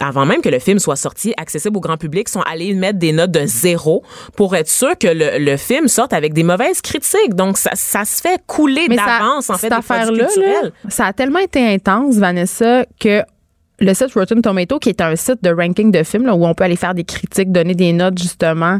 D: Avant même que le film soit sorti, accessible au grand public, sont allés mettre des notes de zéro pour être sûr que le, le film sorte avec des mauvaises critiques. Donc, ça, ça se fait couler d'avance, en fait,
C: cette
D: culturels.
C: là, ça a tellement été intense, Vanessa, que le site Rotten Tomato, qui est un site de ranking de films là, où on peut aller faire des critiques, donner des notes justement,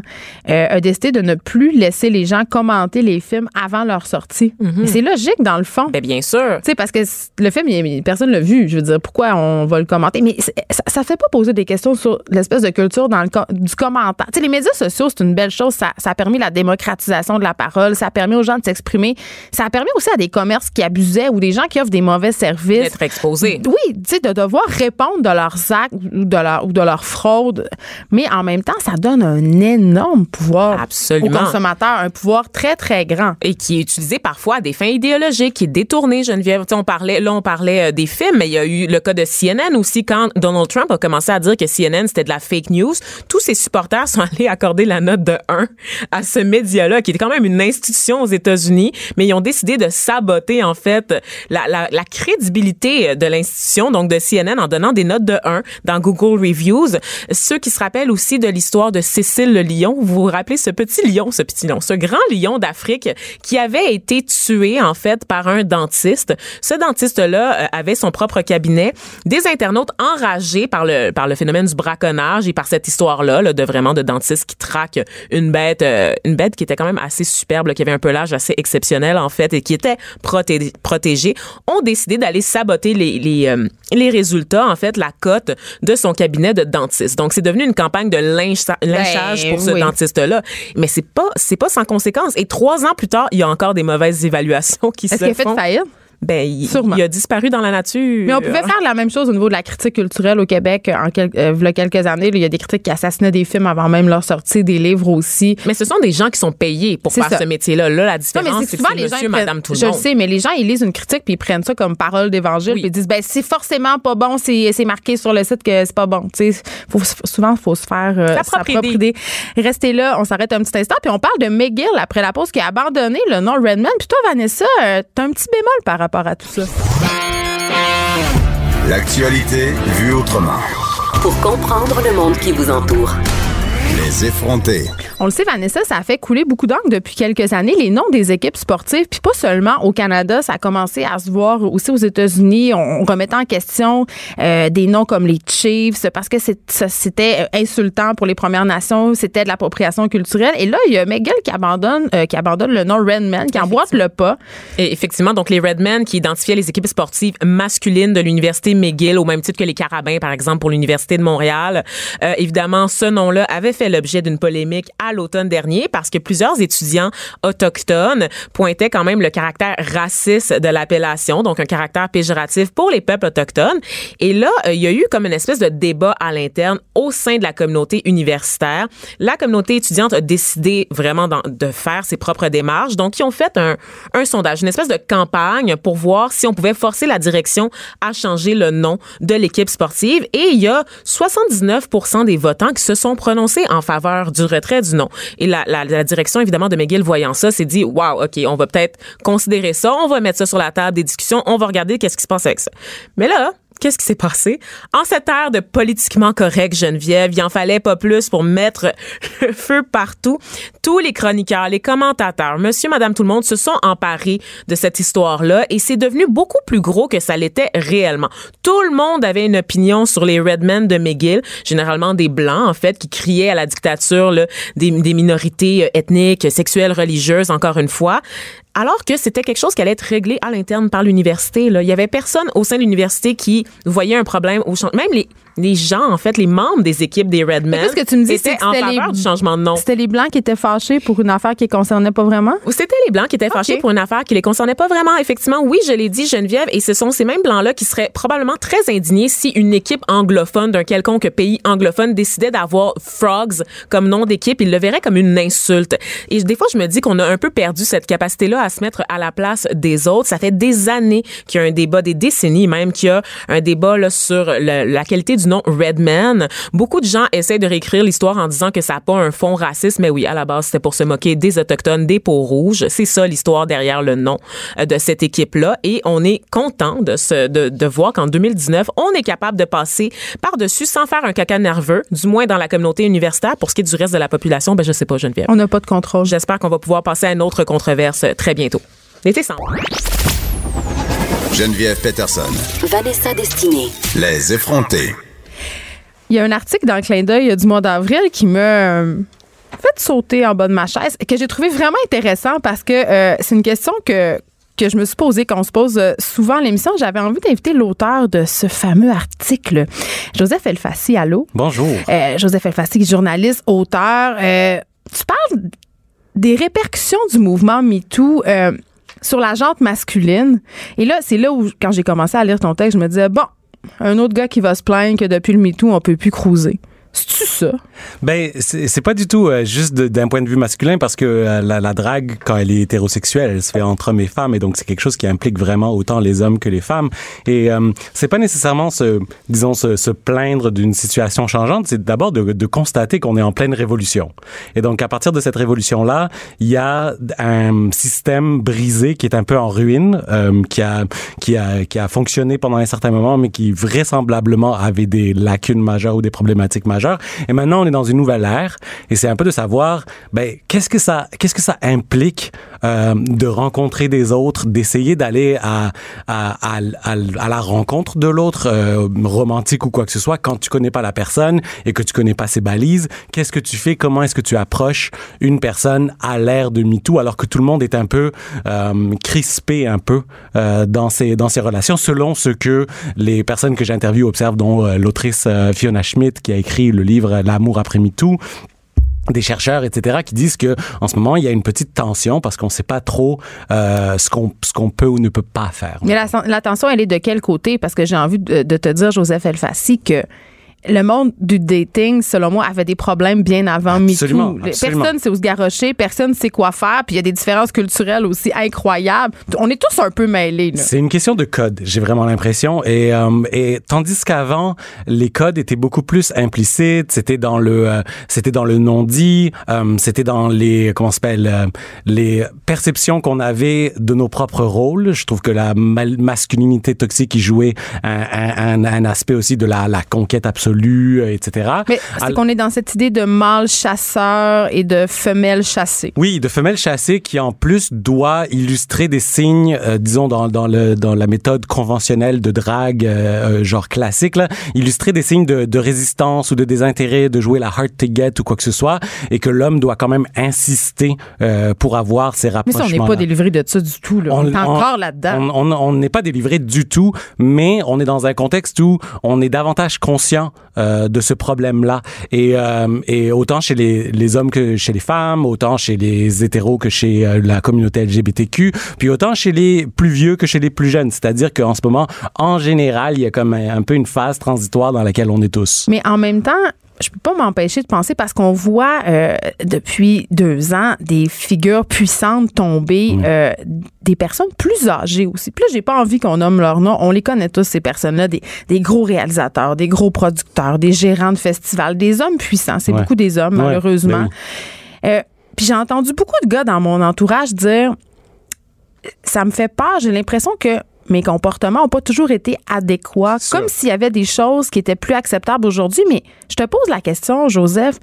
C: euh, a décidé de ne plus laisser les gens commenter les films avant leur sortie. Et C'est logique dans le fond.
D: Ben, bien sûr.
C: Tu sais, parce que le film, il- personne l'a vu. Je veux dire, pourquoi on va le commenter? Mais ça, ça fait pas poser des questions sur l'espèce de culture dans le du commentaire. Tu sais, les médias sociaux, c'est une belle chose. Ça, ça a permis la démocratisation de la parole. Ça a permis aux gens de s'exprimer. Ça a permis aussi à des commerces qui abusaient ou des gens qui offrent des mauvais services.
D: D'être exposé.
C: Oui, tu sais, de devoir de leurs actes ou de leur, ou de leur fraude. Mais en même temps, ça donne un énorme pouvoir
D: Absolument.
C: aux consommateurs, un pouvoir très, très grand.
D: et qui est utilisé parfois à des fins idéologiques, qui est détourné, Geneviève. Tu sais, on parlait, là, on parlait euh, des films, mais il y a eu le cas de CNN aussi quand Donald Trump a commencé à dire que CNN c'était de la fake news. Tous ses supporters sont allés accorder la note de 1 à ce média-là, qui était quand même une institution aux États-Unis, mais ils ont décidé de saboter, en fait, la, la, la crédibilité de l'institution, donc de CNN, en des notes de 1 dans Google Reviews. Ceux qui se rappellent aussi de l'histoire de Cécile le lion, vous vous rappelez ce petit lion, ce petit lion, ce grand lion d'Afrique qui avait été tué en fait par un dentiste. Ce dentiste-là euh, avait son propre cabinet. Des internautes enragés par le par le phénomène du braconnage et par cette histoire-là là, de vraiment de dentiste qui traque une bête, euh, une bête qui était quand même assez superbe, qui avait un pelage assez exceptionnel en fait et qui était proté- protégée, ont décidé d'aller saboter les les, euh, les résultats en fait la cote de son cabinet de dentiste. Donc c'est devenu une campagne de lynch- lynchage pour ce
C: oui.
D: dentiste-là. Mais c'est pas c'est pas sans conséquence. Et trois ans plus tard, il y a encore des mauvaises évaluations qui se
C: Est-ce qu'il a fait
D: font.
C: faillite?
D: Ben, il,
C: Sûrement.
D: il a disparu dans la nature.
C: Mais on pouvait faire la même chose au niveau de la critique culturelle au Québec en quel- euh, il y a quelques années. là, Il y a des critiques qui assassinaient des films avant même leur sortie, des livres aussi.
D: Mais ce sont des gens qui sont payés pour faire
C: ça.
D: ce métier-là. Là, la différence, c'est que
C: souvent
D: c'est
C: les gens.
D: monsieur,
C: prennent-
D: madame, tout le
C: je
D: monde.
C: sais, mais les gens, ils lisent une critique puis ils prennent ça comme parole d'évangile
D: Oui.
C: puis ils disent, ben, c'est forcément pas bon, c'est marqué sur le site que c'est pas bon. Tu sais, faut, souvent, il faut se faire euh,
D: Sa
C: sa
D: propre
C: propre
D: idée.
C: idée. Restez là, on s'arrête un petit instant puis on parle de McGill après la pause qui a abandonné le nom Redman. Puis toi, Vanessa, euh, t'as un petit bémol par rapport à tout ça.
B: L'actualité vue autrement.
A: Pour comprendre le monde qui vous entoure.
B: Les effrontés.
C: On le sait, Vanessa, ça a fait couler beaucoup d'encre depuis quelques années. Les noms des équipes sportives, puis pas seulement au Canada, ça a commencé à se voir aussi aux États-Unis. On, on remettait en question euh, des noms comme les Chiefs parce que c'était euh, insultant pour les Premières Nations, c'était de l'appropriation culturelle. Et là, il y a McGill qui abandonne, euh, qui abandonne le nom Redman, qui emboîte le pas.
D: Et effectivement, donc les Redmen qui identifiaient les équipes sportives masculines de l'université McGill au même titre que les Carabins, par exemple, pour l'université de Montréal. Euh, évidemment, ce nom-là avait fait l'objet d'une polémique à l'automne dernier parce que plusieurs étudiants autochtones pointaient quand même le caractère raciste de l'appellation, donc un caractère péjoratif pour les peuples autochtones. Et là, euh, il y a eu comme une espèce de débat à l'interne au sein de la communauté universitaire. La communauté étudiante a décidé vraiment de faire ses propres démarches. Donc, ils ont fait un, un sondage, une espèce de campagne pour voir si on pouvait forcer la direction à changer le nom de l'équipe sportive. Et il y a 79% des votants qui se sont prononcés en faveur du retrait du nom. Et la direction, évidemment, de McGill, voyant ça, s'est dit, wow, OK, on va peut-être considérer ça, on va mettre ça sur la table des discussions, on va regarder qu'est-ce qui se passe avec ça. Mais là, Qu'est-ce qui s'est passé? En cette ère de politiquement correct, Geneviève, il en fallait pas plus pour mettre le feu partout. Tous les chroniqueurs, les commentateurs, monsieur, madame, tout le monde se sont emparés de cette histoire-là et c'est devenu beaucoup plus gros que ça l'était réellement. Tout le monde avait une opinion sur les Redmen de McGill, généralement des Blancs, en fait, qui criaient à la dictature des minorités euh, ethniques, sexuelles, religieuses, encore une fois alors que c'était quelque chose qui allait être réglé à l'interne par l'université. Là. Il y avait personne au sein de l'université qui voyait un problème au changement. Même les, les gens, en fait, les membres des équipes des Redmen
C: qu'est-ce que tu me dis,
D: étaient
C: que
D: en faveur
C: les-
D: du changement de nom.
C: C'était les Blancs qui étaient fâchés pour une affaire qui ne concernait pas vraiment?
D: Ou c'était les Blancs qui étaient fâchés pour une affaire qui les concernait pas vraiment. Effectivement, oui, je l'ai dit, Geneviève, et ce sont ces mêmes Blancs-là qui seraient probablement très indignés si une équipe anglophone d'un quelconque pays anglophone décidait d'avoir Frogs comme nom d'équipe. Ils le verraient comme une insulte. Et des fois, je me dis qu'on a un peu perdu cette capacité-là à se mettre à la place des autres. Ça fait des années qu'il y a un débat, des décennies même, qu'il y a un débat là, sur la qualité du nom Redman. Beaucoup de gens essaient de réécrire l'histoire en disant que ça n'a pas un fond raciste, mais oui, à la base, c'était pour se moquer des Autochtones, des peaux rouges. C'est ça l'histoire derrière le nom euh, de cette équipe-là. Et on est content de, se, de, de voir qu'en 2019, on est capable de passer par-dessus sans faire un caca nerveux, du moins dans la communauté universitaire. Pour ce qui est du reste de la population, ben, je sais pas, Geneviève.
C: On n'a pas de contrôle.
D: J'espère qu'on va pouvoir passer à une autre controverse euh, très bientôt. L'été semble.
B: Geneviève Peterson.
A: Vanessa Destinée.
B: Les effrontés.
C: Il y a un article dans le clin d'œil du mois d'avril qui m'a euh, fait sauter en bas de ma chaise, que j'ai trouvé vraiment intéressant parce que euh, c'est une question que que je me suis posée, qu'on se pose euh, souvent à l'émission. J'avais envie d'inviter l'auteur de ce fameux article, Joseph Elfassi. Allô?
G: Bonjour.
C: Euh, Joseph Elfassi, journaliste, auteur. Euh, tu parles des répercussions du mouvement MeToo euh, sur la jante masculine. Et là, c'est là où, quand j'ai commencé à lire ton texte, je me disais, bon, un autre gars qui va se plaindre que depuis le MeToo, on peut plus cruiser. C'est-tu ça?
G: Ben, c'est c'est pas du tout euh, juste d'un point de vue masculin parce que euh, la, drague, quand elle est hétérosexuelle, elle se fait entre hommes et femmes et donc c'est quelque chose qui implique vraiment autant les hommes que les femmes. Et euh, c'est pas nécessairement se, disons, se plaindre d'une situation changeante, c'est d'abord de, de constater qu'on est en pleine révolution. Et donc à partir de cette révolution-là, il y a un système brisé qui est un peu en ruine, euh, qui a qui a qui a fonctionné pendant un certain moment, mais qui vraisemblablement avait des lacunes majeures ou des problématiques majeures. Et maintenant, on est dans une nouvelle ère, et c'est un peu de savoir, ben, qu'est-ce que ça, qu'est-ce que ça implique euh, de rencontrer des autres, d'essayer d'aller à, la rencontre de l'autre, euh, romantique ou quoi que ce soit, quand tu connais pas la personne et que tu connais pas ses balises. Qu'est-ce que tu fais? Comment est-ce que tu approches une personne à l'ère de MeToo, alors que tout le monde est un peu euh, crispé un peu dans ses dans ses relations, selon ce que les personnes que j'interviewe observent, dont l'autrice Fiona Schmidt qui a écrit le livre L'amour après MeToo des chercheurs, etc., qui disent que en ce moment il y a une petite tension parce qu'on ne sait pas trop euh, ce qu'on peut ou ne peut pas faire.
C: Mais la, la tension, elle est de quel côté? Parce que j'ai envie de, de te dire, Joseph Elfassi, que le monde du dating, selon moi, avait des problèmes bien avant
G: Absolument,
C: MeToo.
G: absolument.
C: Personne sait où se garrocher, personne sait quoi faire, puis il y a des différences culturelles aussi incroyables. On est tous un peu mêlés.
G: C'est une question de code, j'ai vraiment l'impression. Et, euh, et tandis qu'avant, les codes étaient beaucoup plus implicites. C'était dans le, euh, c'était dans le non-dit. euh, c'était dans les, comment s'appelle, euh, les perceptions qu'on avait de nos propres rôles. Je trouve que la masculinité toxique y jouait un, un, un, un aspect aussi de la, la conquête absolue, euh, etc.
C: Mais c'est qu'on est dans cette idée de mâle chasseur et de femelle chassée.
G: Oui, de femelle chassée qui en plus doit illustrer des signes, euh, disons dans, dans, le, dans la méthode conventionnelle de drague, euh, euh, genre classique, là, illustrer des signes de, de résistance ou de désintérêt, de jouer la hard to get ou quoi que ce soit, et que l'homme doit quand même insister euh, pour avoir ces
C: Mais ça,
G: rapprochements.
C: on n'est pas délivré de ça du tout. Là. On, est encore là-dedans.
G: On on- on n'est pas délivré du tout, mais on est dans un contexte où on est davantage conscient euh, de ce problème-là. Et, euh, et autant chez les, les hommes que chez les femmes, autant chez les hétéros que chez euh, la communauté LGBTQ, puis autant chez les plus vieux que chez les plus jeunes. C'est-à-dire qu'en ce moment, en général, il y a comme un, un peu une phase transitoire dans laquelle on est tous.
C: Mais en même temps, je peux pas m'empêcher de penser parce qu'on voit euh, depuis deux ans des figures puissantes tomber, euh, des personnes plus âgées aussi. Puis là, j'ai pas envie qu'on nomme leur nom. On les connaît tous ces personnes-là, des, des gros réalisateurs, des gros producteurs, des gérants de festivals, des hommes puissants. C'est
G: Ouais.
C: beaucoup des hommes,
G: Ouais,
C: malheureusement.
G: ben
C: Euh, puis j'ai entendu beaucoup de gars dans mon entourage dire ça me fait peur. J'ai l'impression que mes comportements n'ont pas toujours été adéquats, comme s'il y avait des choses qui étaient plus acceptables aujourd'hui. Mais je te pose la question, Joseph.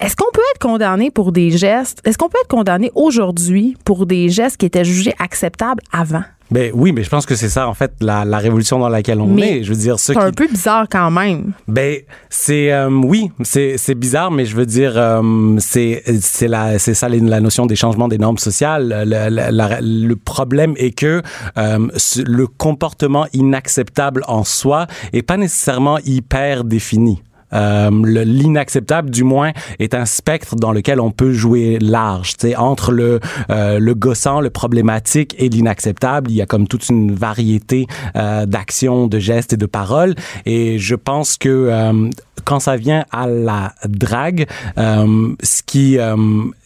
C: Est-ce qu'on peut être condamné pour des gestes? Est-ce qu'on peut être condamné aujourd'hui pour des gestes qui étaient jugés acceptables avant?
G: Ben oui, mais je pense que c'est ça en fait la, la révolution dans laquelle on
C: Mais
G: est. Je veux dire,
C: C'est un peu bizarre quand même.
G: Ben c'est euh, oui, c'est c'est bizarre, mais je veux dire euh, c'est c'est la c'est ça la notion des changements des normes sociales. Le, le- la- le problème est que euh, le comportement inacceptable en soi est pas nécessairement hyper défini. Euh, le- L'inacceptable, du moins, est un spectre dans lequel on peut jouer large. Tu sais, entre le euh, le gossant, le problématique et l'inacceptable, il y a comme toute une variété euh, d'actions, de gestes et de paroles. Et je pense que euh, quand ça vient à la drague, euh, ce qui euh,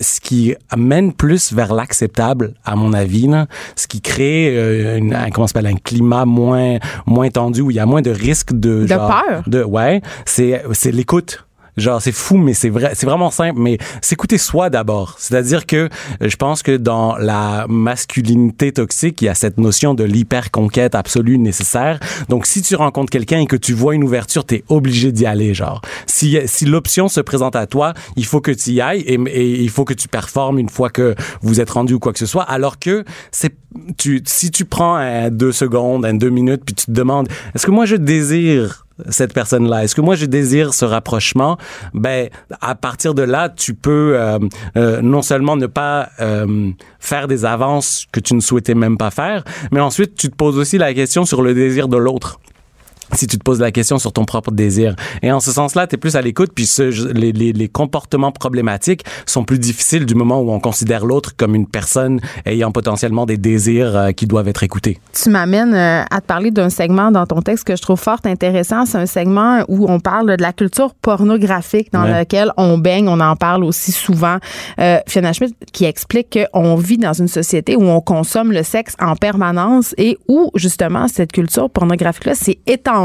G: ce qui mène plus vers l'acceptable, à mon avis, là, ce qui crée euh, une, un, comment ça s'appelle, un climat moins moins tendu où il y a moins de risques de
C: De
G: genre,
C: peur?
G: de ouais, c'est c'est l'écoute. Genre c'est fou mais c'est vrai c'est vraiment simple mais s'écouter soi d'abord. C'est-à-dire que euh, je pense que dans la masculinité toxique, il y a cette notion de l'hyper conquête absolue nécessaire. Donc si tu rencontres quelqu'un et que tu vois une ouverture, tu es obligé d'y aller genre. Si si l'option se présente à toi, il faut que tu y ailles et, et il faut que tu performes une fois que vous êtes rendu ou quoi que ce soit alors que c'est tu si tu prends un deux secondes, un deux minutes puis tu te demandes est-ce que moi je désire cette personne-là? Est-ce que moi je désire ce rapprochement? Ben à partir de là, tu peux euh, euh, non seulement ne pas euh, faire des avances que tu ne souhaitais même pas faire, mais ensuite tu te poses aussi la question sur le désir de l'autre si tu te poses la question sur ton propre désir. Et en ce sens-là, tu es plus à l'écoute, puis ce, les, les, les comportements problématiques sont plus difficiles du moment où on considère l'autre comme une personne ayant potentiellement des désirs euh, qui doivent être écoutés.
C: Tu m'amènes euh, à te parler d'un segment dans ton texte que je trouve fort intéressant. C'est un segment où on parle de la culture pornographique dans
G: Ouais.
C: laquelle on baigne. On en parle aussi souvent. Euh, Fiona Schmidt qui explique qu'on vit dans une société où on consomme le sexe en permanence et où justement cette culture pornographique-là s'est étendue.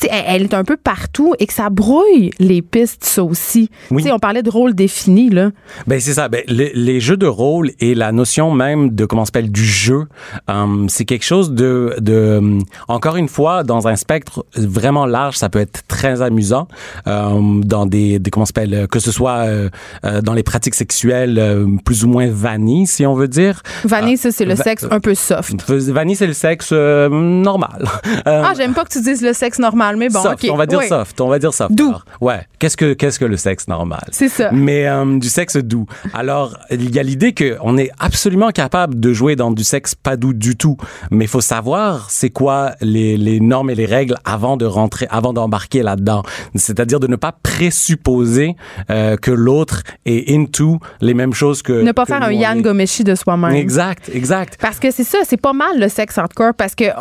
C: Sais, elle, elle est un peu partout et que ça brouille les pistes, ça aussi.
G: Oui.
C: On parlait de rôle défini, là.
G: Ben c'est ça. Ben, les, les jeux de rôle et la notion même de comment s'appelle du jeu, euh, c'est quelque chose de, de euh, encore une fois dans un spectre vraiment large. Ça peut être très amusant euh, dans des, des comment s'appelle euh, que ce soit euh, euh, dans les pratiques sexuelles plus ou moins vanille, si on veut dire.
C: Vanille, ça, c'est le sexe un peu soft.
G: Vanille, c'est le sexe normal.
C: Ah, j'aime pas que tu dises le sexe normal, mais bon,
G: soft, on va dire
C: Oui.
G: soft, on va dire soft.
C: Doux.
G: Alors, Ouais. Qu'est-ce que qu'est-ce que le sexe normal?
C: C'est ça.
G: Mais euh, du sexe doux. Alors, il y a l'idée que on est absolument capable de jouer dans du sexe pas doux du tout, mais il faut savoir c'est quoi les, les normes et les règles avant de rentrer, avant d'embarquer là-dedans. C'est-à-dire de ne pas présupposer euh, que l'autre est into les mêmes choses que
C: Ne pas
G: que
C: faire un Yann. Gomeshi de soi-même.
G: Exact, exact.
C: Parce que c'est ça, c'est pas mal le sexe hardcore parce que euh,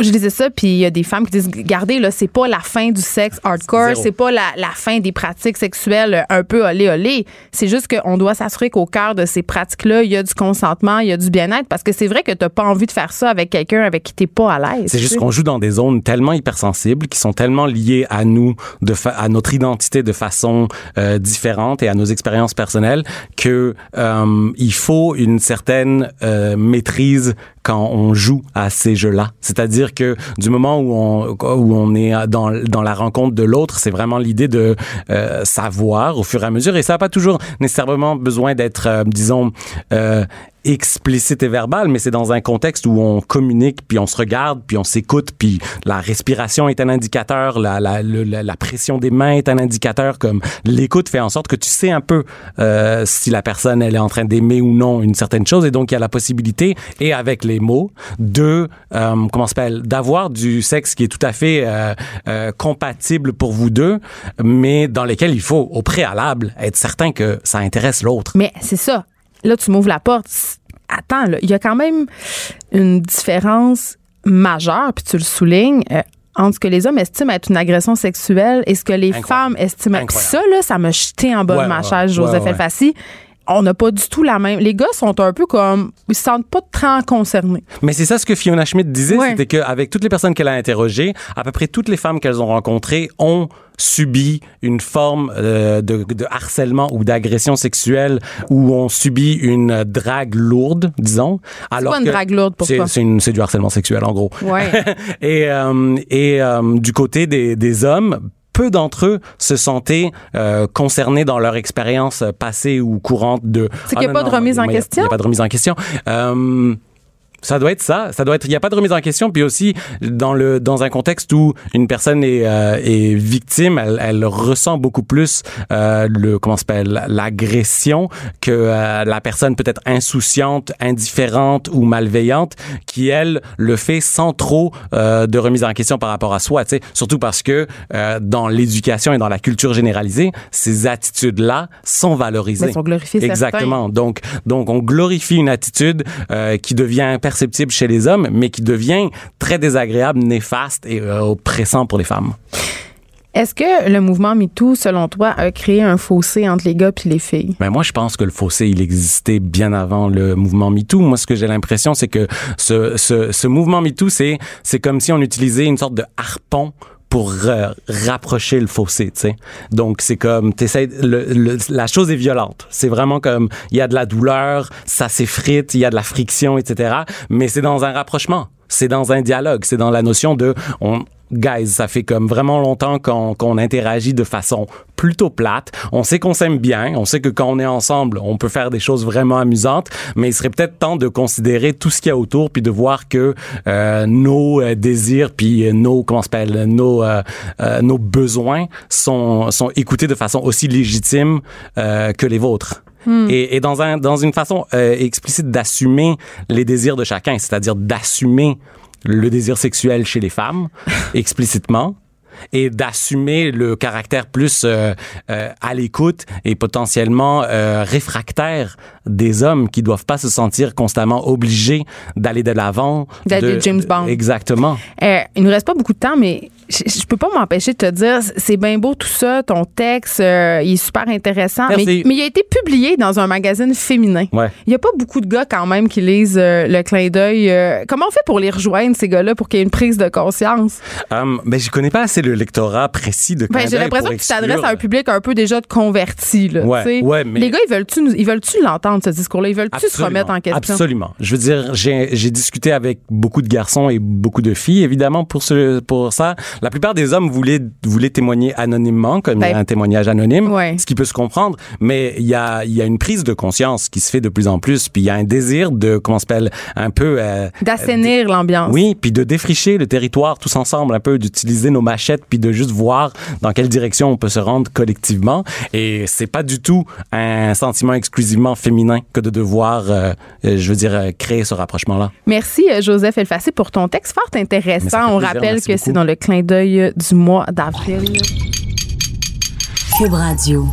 C: je disais ça puis il y a des femmes qui disent regardez là, c'est pas la fin du sexe hardcore, c'est pas la, la fin des pratiques sexuelles euh, un peu olé olé, c'est juste qu'on doit s'assurer qu'au cœur de ces pratiques-là, il y a du consentement, il y a du bien-être parce que c'est vrai que t'as pas envie de faire ça avec quelqu'un avec qui t'es pas à l'aise.
G: C'est juste qu'on joue dans des zones tellement hypersensibles qui sont tellement liées à nous, de fa- à notre identité de façon euh, différente et à nos expériences personnelles que euh, il faut une certaine euh, maîtrise quand on joue à ces jeux-là. C'est-à-dire que du moment où on où on est dans dans la rencontre de l'autre, c'est vraiment l'idée de euh, savoir au fur et à mesure et ça n'a pas toujours nécessairement besoin d'être euh, disons euh, explicite et verbal, mais c'est dans un contexte où on communique, puis on se regarde, puis on s'écoute, puis la respiration est un indicateur, la, la, la, la pression des mains est un indicateur, comme l'écoute fait en sorte que tu sais un peu euh, si la personne elle est en train d'aimer ou non une certaine chose, et donc il y a la possibilité, et avec les mots, de euh, comment s'appelle, d'avoir du sexe qui est tout à fait euh, euh, compatible pour vous deux, mais dans lesquels il faut au préalable être certain que ça intéresse l'autre.
C: Mais c'est ça. Là, tu m'ouvres la porte. Attends, il y a quand même une différence majeure, puis tu le soulignes, euh, entre ce que les hommes estiment être une agression sexuelle et ce que les
G: Incroyable.
C: femmes estiment.
G: Incroyable.
C: Ça, là, ça m'a jeté en bas
G: Ouais,
C: de ma chaise,
G: ouais,
C: Joseph
G: ouais.
C: Elfassi. On n'a pas du tout la même. Les gars sont un peu comme. Ils se sentent pas très concernés.
G: Mais c'est ça ce que Fiona Schmidt disait,
C: Ouais.
G: c'était qu'avec toutes les personnes qu'elle a interrogées, à peu près toutes les femmes qu'elles ont rencontrées ont subi une forme euh, de, de harcèlement ou d'agression sexuelle ou ont subi une drague lourde, disons. Alors
C: quoi une
G: que-
C: drague lourde pour
G: c'est,
C: toi?
G: c'est, une- c'est du harcèlement sexuel en gros.
C: Ouais.
G: et euh, et euh, du côté des, des hommes, peu d'entre eux se sentaient euh, concernés dans leur expérience passée ou courante de.
C: C'est qu'il y a
G: Ah,
C: pas de remise en question?
G: Il n'y a pas de remise en question. Ça doit être ça. Ça doit être. Il n'y a pas de remise en question. Puis aussi dans le dans un contexte où une personne est, euh, est victime, elle, elle ressent beaucoup plus euh, le comment s'appelle l'agression que euh, la personne peut-être insouciante, indifférente ou malveillante qui elle le fait sans trop euh, de remise en question par rapport à soi. Tu sais, surtout parce que euh, dans l'éducation et dans la culture généralisée, ces attitudes là sont valorisées.
C: Mais sont glorifiées,
G: Exactement. Donc donc on glorifie une attitude euh, qui devient perceptible chez les hommes, mais qui devient très désagréable, néfaste et euh, oppressant pour les femmes.
C: Est-ce que le mouvement MeToo, selon toi, a créé un fossé entre les gars et les filles?
G: Ben moi, je pense que le fossé, il existait bien avant le mouvement MeToo. Moi, ce que j'ai l'impression, c'est que ce, ce, ce mouvement MeToo, c'est, c'est comme si on utilisait une sorte de harpon pour rapprocher le fossé, tu sais. Donc c'est comme t'essaies le, le, la chose est violente. C'est vraiment comme il y a de la douleur, ça s'effrite, il y a de la friction, etc. Mais c'est dans un rapprochement. C'est dans un dialogue. C'est dans la notion de on, guys, ça fait comme vraiment longtemps qu'on qu'on interagit de façon plutôt plate. On sait qu'on s'aime bien, on sait que quand on est ensemble, on peut faire des choses vraiment amusantes, mais il serait peut-être temps de considérer tout ce qu'il y a autour puis de voir que euh, nos euh, désirs puis euh, nos comment s'appelle nos euh, euh, nos besoins sont sont écoutés de façon aussi légitime que les vôtres. Et, et dans un dans une façon euh, explicite d'assumer les désirs de chacun, c'est-à-dire d'assumer le désir sexuel chez les femmes explicitement et d'assumer le caractère plus euh, euh, à l'écoute et potentiellement euh, réfractaire des hommes qui doivent pas se sentir constamment obligés d'aller de l'avant.
C: D'être James Bond.
G: Exactement.
C: Il nous reste pas beaucoup de temps, mais je, je peux pas m'empêcher de te dire, c'est bien beau tout ça, ton texte, il est super intéressant, mais, mais il a été publié dans un magazine féminin.
G: Ouais.
C: Il y a pas beaucoup de gars quand même qui lisent le clin d'œil. Comment on fait pour les rejoindre ces gars-là pour qu'il y ait une prise de conscience?
G: Um, ben je connais pas assez le lectorat précis de.
C: Ben,
G: Clin
C: j'ai l'impression que tu t'adresses à un public un peu déjà converti. Là,
G: Ouais,
C: tu sais.
G: ouais, mais-
C: Les gars, ils veulent-tu ils veulent-tu l'entendre ce discours-là? Ils veulent-tu se remettre en question?
G: Absolument. Je veux dire, j'ai discuté avec beaucoup de garçons et beaucoup de filles, évidemment, pour ce pour ça. La plupart des hommes voulaient voulaient témoigner anonymement, comme
C: Ben,
G: un témoignage anonyme,
C: ouais.
G: ce qui peut se comprendre. Mais il y a y a une prise de conscience qui se fait de plus en plus, puis il y a un désir de comment s'appelle un peu euh,
C: D'assainir l'ambiance.
G: oui, puis de défricher le territoire tous ensemble, un peu d'utiliser nos machettes, puis de juste voir dans quelle direction on peut se rendre collectivement. Et c'est pas du tout un sentiment exclusivement féminin que de devoir, euh, euh, je veux dire, euh, créer ce rapprochement-là.
C: Merci, Joseph Elfacé, pour ton texte fort intéressant. On
G: plaisir,
C: rappelle
G: merci
C: que c'est dans le clin d'œil du mois d'avril.
A: Cube Radio.